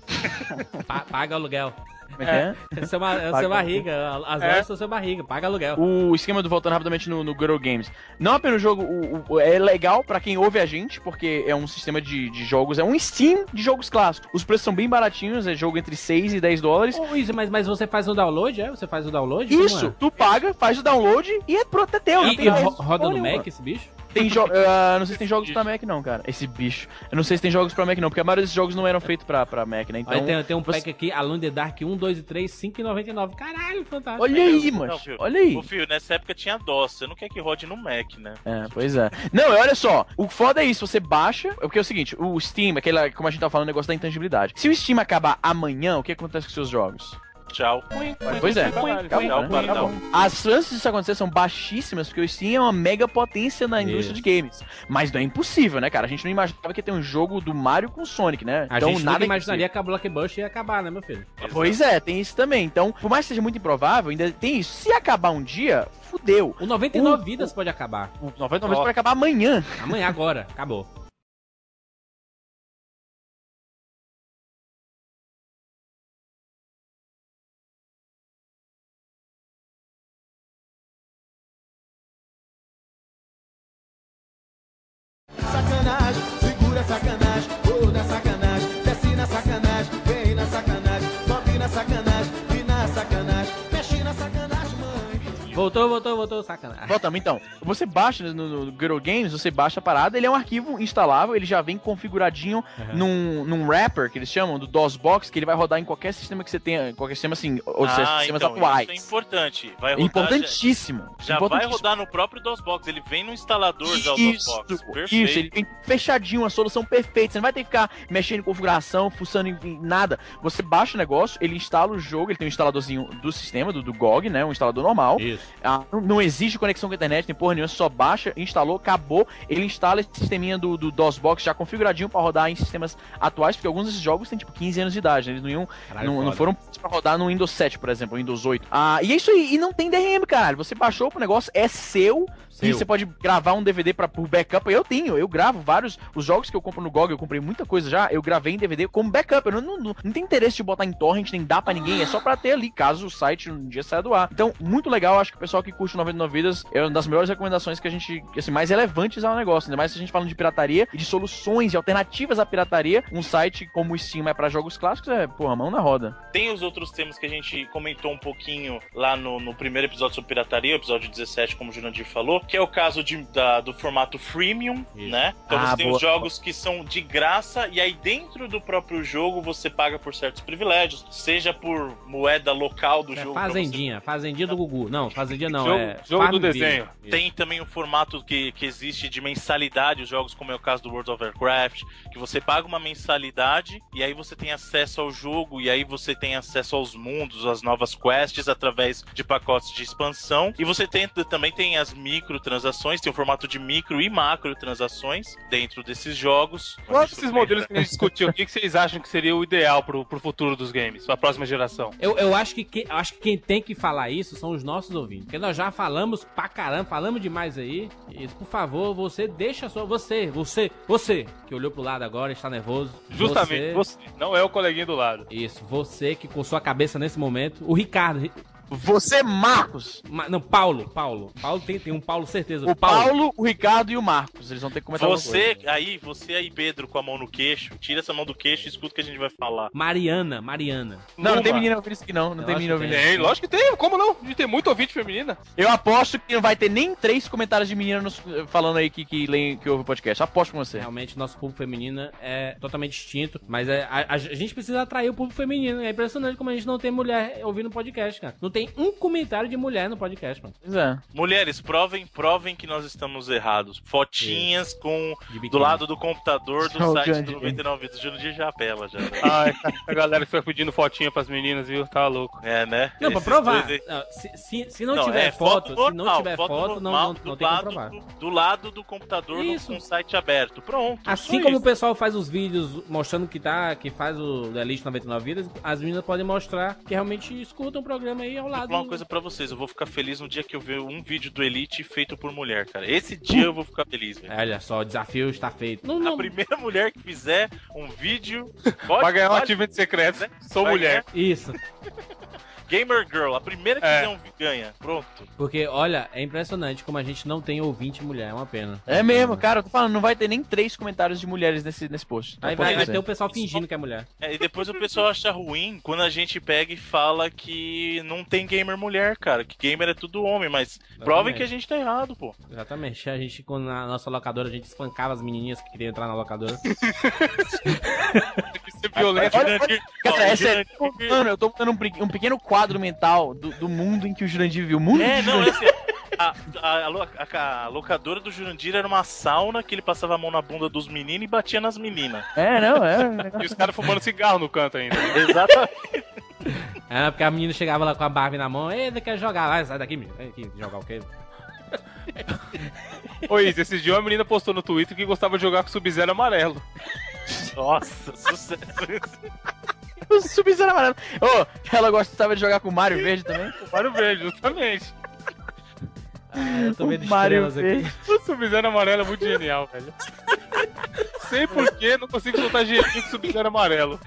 Pa- paga aluguel. Como é que é? É seu, é seu barriga. As É. lojas são seu barriga. Paga aluguel. O esquema do voltando rapidamente no, no Girl Games. Não apenas o jogo o- o- é legal pra quem ouve a gente, porque é um sistema de, de jogos, é um Steam de jogos clássicos. Os preços são bem baratinhos, é jogo entre 6 e 10 dólares. Ô, Izzy, mas, mas você faz o download, é? Você faz o download? Isso, é? tu paga, faz o download e é pro até teu. E, e ro- roda no nenhuma. Mac esse bicho? Tem jo [laughs] ah, não sei se tem jogos pra Mac não, cara. Esse bicho. Eu não sei se tem jogos pra Mac não, porque a maioria desses jogos não eram feitos pra, pra Mac, né? Então, Aí tem, tem um você- pack aqui, Alone in the Dark 1, 2 e 3, 5,99. Caralho, fantástico. olha aí, mano. Olha aí. Ô, filho, nessa época tinha DOS. Você não quer que rode no Mac, né? É, pois é. Não, olha só. O foda é isso, você baixa. Porque é o seguinte, o Steam, aquela, como a gente tá falando, o negócio da intangibilidade. Se o Steam acabar amanhã, o que acontece com os seus jogos? Tchau. Pois é. Tchau, né? As chances disso acontecer são baixíssimas, porque o Steam é uma mega potência na indústria de games. Mas não é impossível, né, cara? A gente não imaginava que ia ter um jogo do Mario com Sonic, né? A então gente nada nunca é imaginaria que a Blockbuster ia acabar, né, meu filho? impossível. Pois é, tem isso também. Então, por mais que seja muito improvável, ainda tem isso. Se acabar um dia, fudeu. O 99 O- vidas pode acabar. O 99 pode acabar amanhã. Amanhã, agora. Acabou. Voltou, voltou, voltou. Sacanagem. Voltamos então. Você baixa no, no Girl Games, você baixa a parada, ele é um arquivo instalável, ele já vem configuradinho num, num wrapper, que eles chamam, do DOSBox, que ele vai rodar em qualquer sistema que você tenha, qualquer sistema assim, ou seja, ah, sistemas então, atuais. isso é importante. Vai rodar, importantíssimo. Já, já vai rodar no próprio DOSBox. Ele vem no instalador já o Isso, DOSBox. Perfeito. isso, ele vem fechadinho, a solução perfeita. Você não vai ter que ficar mexendo em configuração, fuçando em, em nada. Você baixa o negócio, ele instala o jogo, ele tem um instaladorzinho do sistema, do, do GOG, né? Um instalador normal. Isso. Ah, não, exige conexão com a internet, nem porra nenhuma, só baixa, instalou, acabou. Ele instala esse sisteminha do, do DOSBox já configuradinho pra rodar em sistemas atuais, porque alguns desses jogos têm tipo 15 anos de idade, né? eles não, iam, Caralho, não, não foram pra rodar no Windows 7, por exemplo, Windows 8. Ah, e é isso aí, e não tem DRM, caralho. Você baixou pro negócio, é seu, Seu. e você pode gravar um DVD pra, por backup. Eu tenho, eu gravo vários. Os jogos que eu compro no GOG, eu comprei muita coisa já, eu gravei em DVD como backup. Eu não, não, não, não tem interesse de botar em torrent, nem dar pra ninguém, é só pra ter ali, caso o site um dia saia do ar. Então, muito legal, acho que o pessoal que curte o 99 Vidas é uma das melhores recomendações que a gente, assim, mais relevantes ao negócio. Ainda mais se a gente falando de pirataria e de soluções e alternativas à pirataria. Um site como o Steam é pra jogos clássicos, é, porra, mão na roda. Tem os outros temas que a gente comentou um pouquinho lá no, no primeiro episódio sobre pirataria, o episódio 17, como o Jurandir falou, que é o caso de, da- do formato freemium, Isso. né? Então Ah, você tem boa. os jogos que são de graça e aí dentro do próprio jogo você paga por certos privilégios, seja por moeda local do É jogo. pra você- fazendinha, fazendinha do Gugu. Não, fazendinha não, Jogo- é. jogo do desenho. Isso. Tem também o formato que, que existe de mensalidade, os jogos, como é o caso do World of Warcraft, que você paga uma mensalidade e aí você tem acesso ao jogo, e aí você tem acesso aos mundos, às novas quests através de pacotes de expansão. E você tem, também tem as microtransações, tem o formato de micro e macro transações dentro desses jogos. Quais desses modelos que a gente discutiu, o que vocês acham que seria o ideal pro, pro futuro dos games, pra próxima geração? Eu, eu acho que, que- eu acho que quem tem que falar isso são os nossos ouvintes. Porque nós já falamos pra caramba, falamos demais aí. E, por favor, você deixa só. Você, você, você, que olhou pro lado agora e está nervoso. Justamente, Você, você, não é o coleguinha do lado. Isso, você que com sua cabeça nesse momento. O Ricardo. Você, Marcos! Ma- Não, Paulo, Paulo. Paulo tem, tem um Paulo, certeza. O Paulo, o Ricardo e o Marcos. Eles vão ter que comentar alguma Você coisa. aí, você aí, Pedro, com a mão no queixo, tira essa mão do queixo e escuta o que a gente vai falar. Mariana, Mariana. Não, não tem menina ouvindo isso aqui não. Não Eu tem menina ouvindo tem. isso. Tem, lógico que tem, como não? A gente tem muito ouvinte feminina. Eu aposto que não vai ter nem três comentários de menina nos- falando aí que, que, leem, que ouve o podcast. Aposto com você. Realmente, nosso público feminino é totalmente extinto. Mas é, a, a gente precisa atrair o público feminino. É impressionante como a gente não tem mulher ouvindo podcast, cara. Não tem um comentário de mulher no podcast, mano. Pois é. Mulheres, provem, provem que nós estamos errados. Fotinhas com De do lado do computador do [laughs] o site do 99 Vidas. Jurandir já apela já. né? Ai, a galera que foi pedindo fotinha pras meninas, viu? Tá louco. É, né? Não, pra provar. dois Não, se, se, se não, Não, tiver é foto, se não normal, tiver foto, não, normal não, do não tem como lado provar. Do, do lado do computador Isso. com o site aberto. Pronto. Assim como o isso. pessoal faz os vídeos mostrando que tá, que faz o The Elite 99 Vidas, as meninas podem mostrar que realmente escutam o programa aí Vou lado. falar uma coisa pra vocês, eu vou ficar feliz no dia que eu ver um vídeo do Elite feito por mulher, cara. Esse [laughs] dia eu vou ficar feliz, velho. Olha só, o desafio está feito. Não, A não. primeira mulher que fizer um vídeo. [laughs] Pode, Vai ganhar um pode- achievement secreto. né? Sou Vai mulher. Isso. [laughs] Gamer Girl, a primeira que É. um vídeo ganha. Pronto. Porque, olha, é impressionante como a gente não tem ouvinte mulher, é uma pena. É mesmo, cara, eu tô falando, não vai ter nem três comentários de mulheres nesse, nesse post. Aí vai, vai ter o pessoal fingindo que é mulher. É, e depois o pessoal acha ruim quando a gente pega e fala que não tem gamer mulher, cara. Que gamer é tudo homem, mas provem que a gente tá errado, pô. Exatamente. A gente, quando na nossa locadora, a gente espancava as menininhas que queriam entrar na locadora. [laughs] Tem que ser violento. Olha, Cara, ó, é Mano, eu tô dando um, um pequeno quadro mental do, do mundo em que o Jurandir viu. O mundo É, de não, Jurandir. é assim, a, a- a lo- a- a locadora do Jurandir era uma sauna que ele passava a mão na bunda dos meninos e batia nas meninas. É, não, é. [laughs] E os caras fumando cigarro no canto ainda. [laughs] Exatamente. É, porque a menina chegava lá com a Barbie na mão, ei, quer jogar lá, sai daqui, menino. Vem aqui, jogar o quê? [laughs] Ô, Isa, esses dias uma menina postou no Twitter que gostava de jogar com Sub-Zero amarelo. Nossa, sucesso. O [laughs] Sub-Zero amarelo. Ô, ela gostava de jogar com o Mario Verde também? O [laughs] Mario Verde, justamente. Ah, eu tô vendo Mario estrelas aqui. Verde. O Sub-Zero amarelo é muito genial, velho. Sei porquê, não consigo soltar jeitinho com Sub-Zero amarelo.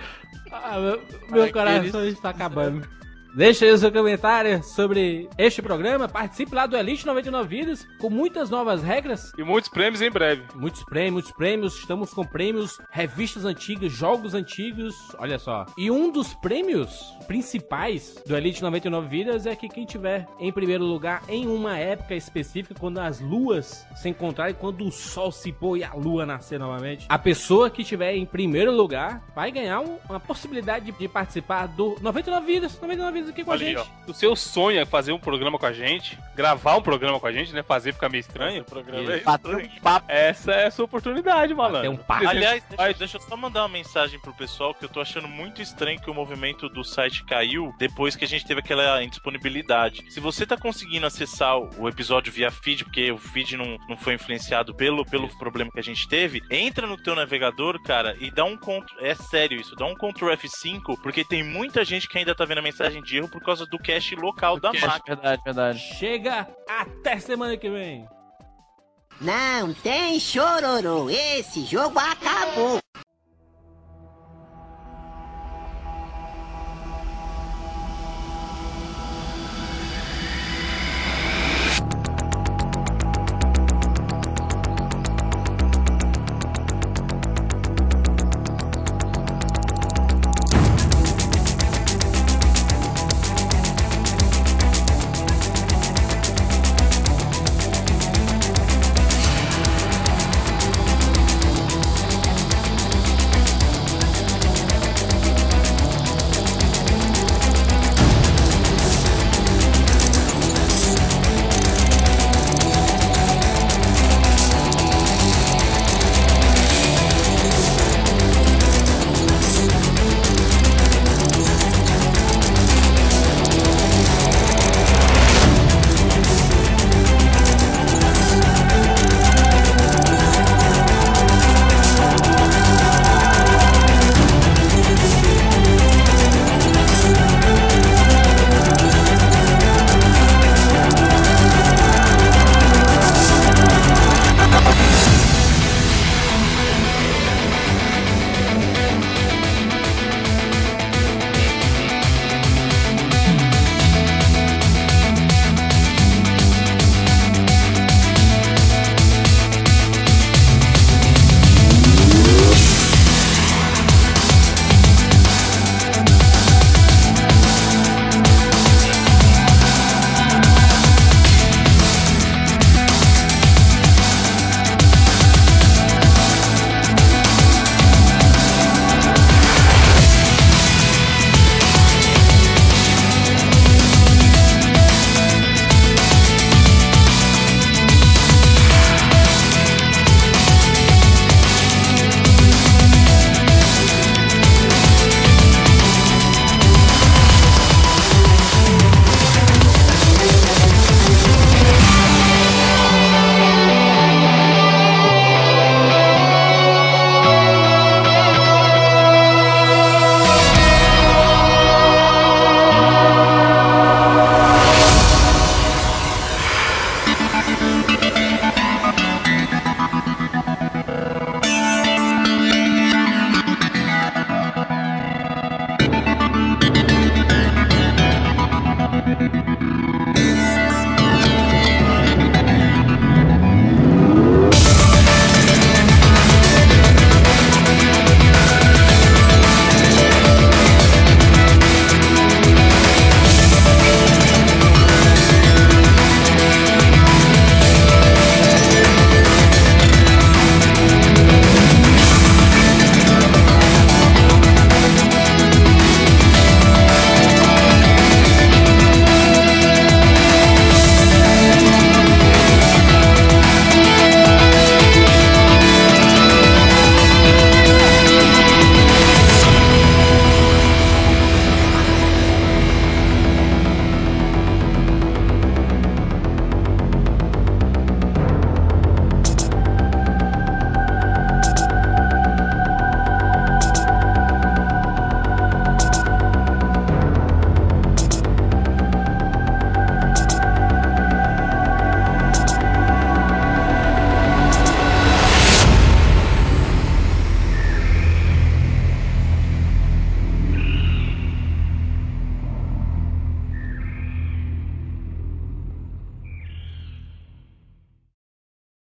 Ah, meu, meu Aqueles- coração está acabando. Deixa aí o seu comentário sobre este programa. Participe lá do Elite 99 Vidas com muitas novas regras. E muitos prêmios em breve. Muitos prêmios, muitos prêmios. Estamos com prêmios, revistas antigas, jogos antigos. Olha só. E um dos prêmios principais do Elite 99 Vidas é que quem tiver em primeiro lugar em uma época específica, quando as luas se encontrarem, quando o sol se pôr e a lua nascer novamente, a pessoa que tiver em primeiro lugar vai ganhar um- uma possibilidade de, de participar do 99 Vidas. 99 Vidas aqui com Olha a gente. ó. O seu sonho é fazer um programa com a gente, gravar um programa com a gente, né? Fazer ficar meio estranho. programa é um papo. Essa é a sua oportunidade, malandro. Um papo. Aliás, deixa, deixa eu só mandar uma mensagem pro pessoal que eu tô achando muito estranho que o movimento do site caiu depois que a gente teve aquela indisponibilidade. Se você tá conseguindo acessar o episódio via feed, porque o feed não, não foi influenciado pelo, pelo problema que a gente teve, entra no teu navegador, cara, e dá um Ctrl. É sério isso, dá um Ctrl F5, porque tem muita gente que ainda tá vendo a mensagem de erro por causa do cache local da cache. máquina. Verdade, verdade. Chega até semana que vem. Não tem chororô, esse jogo acabou.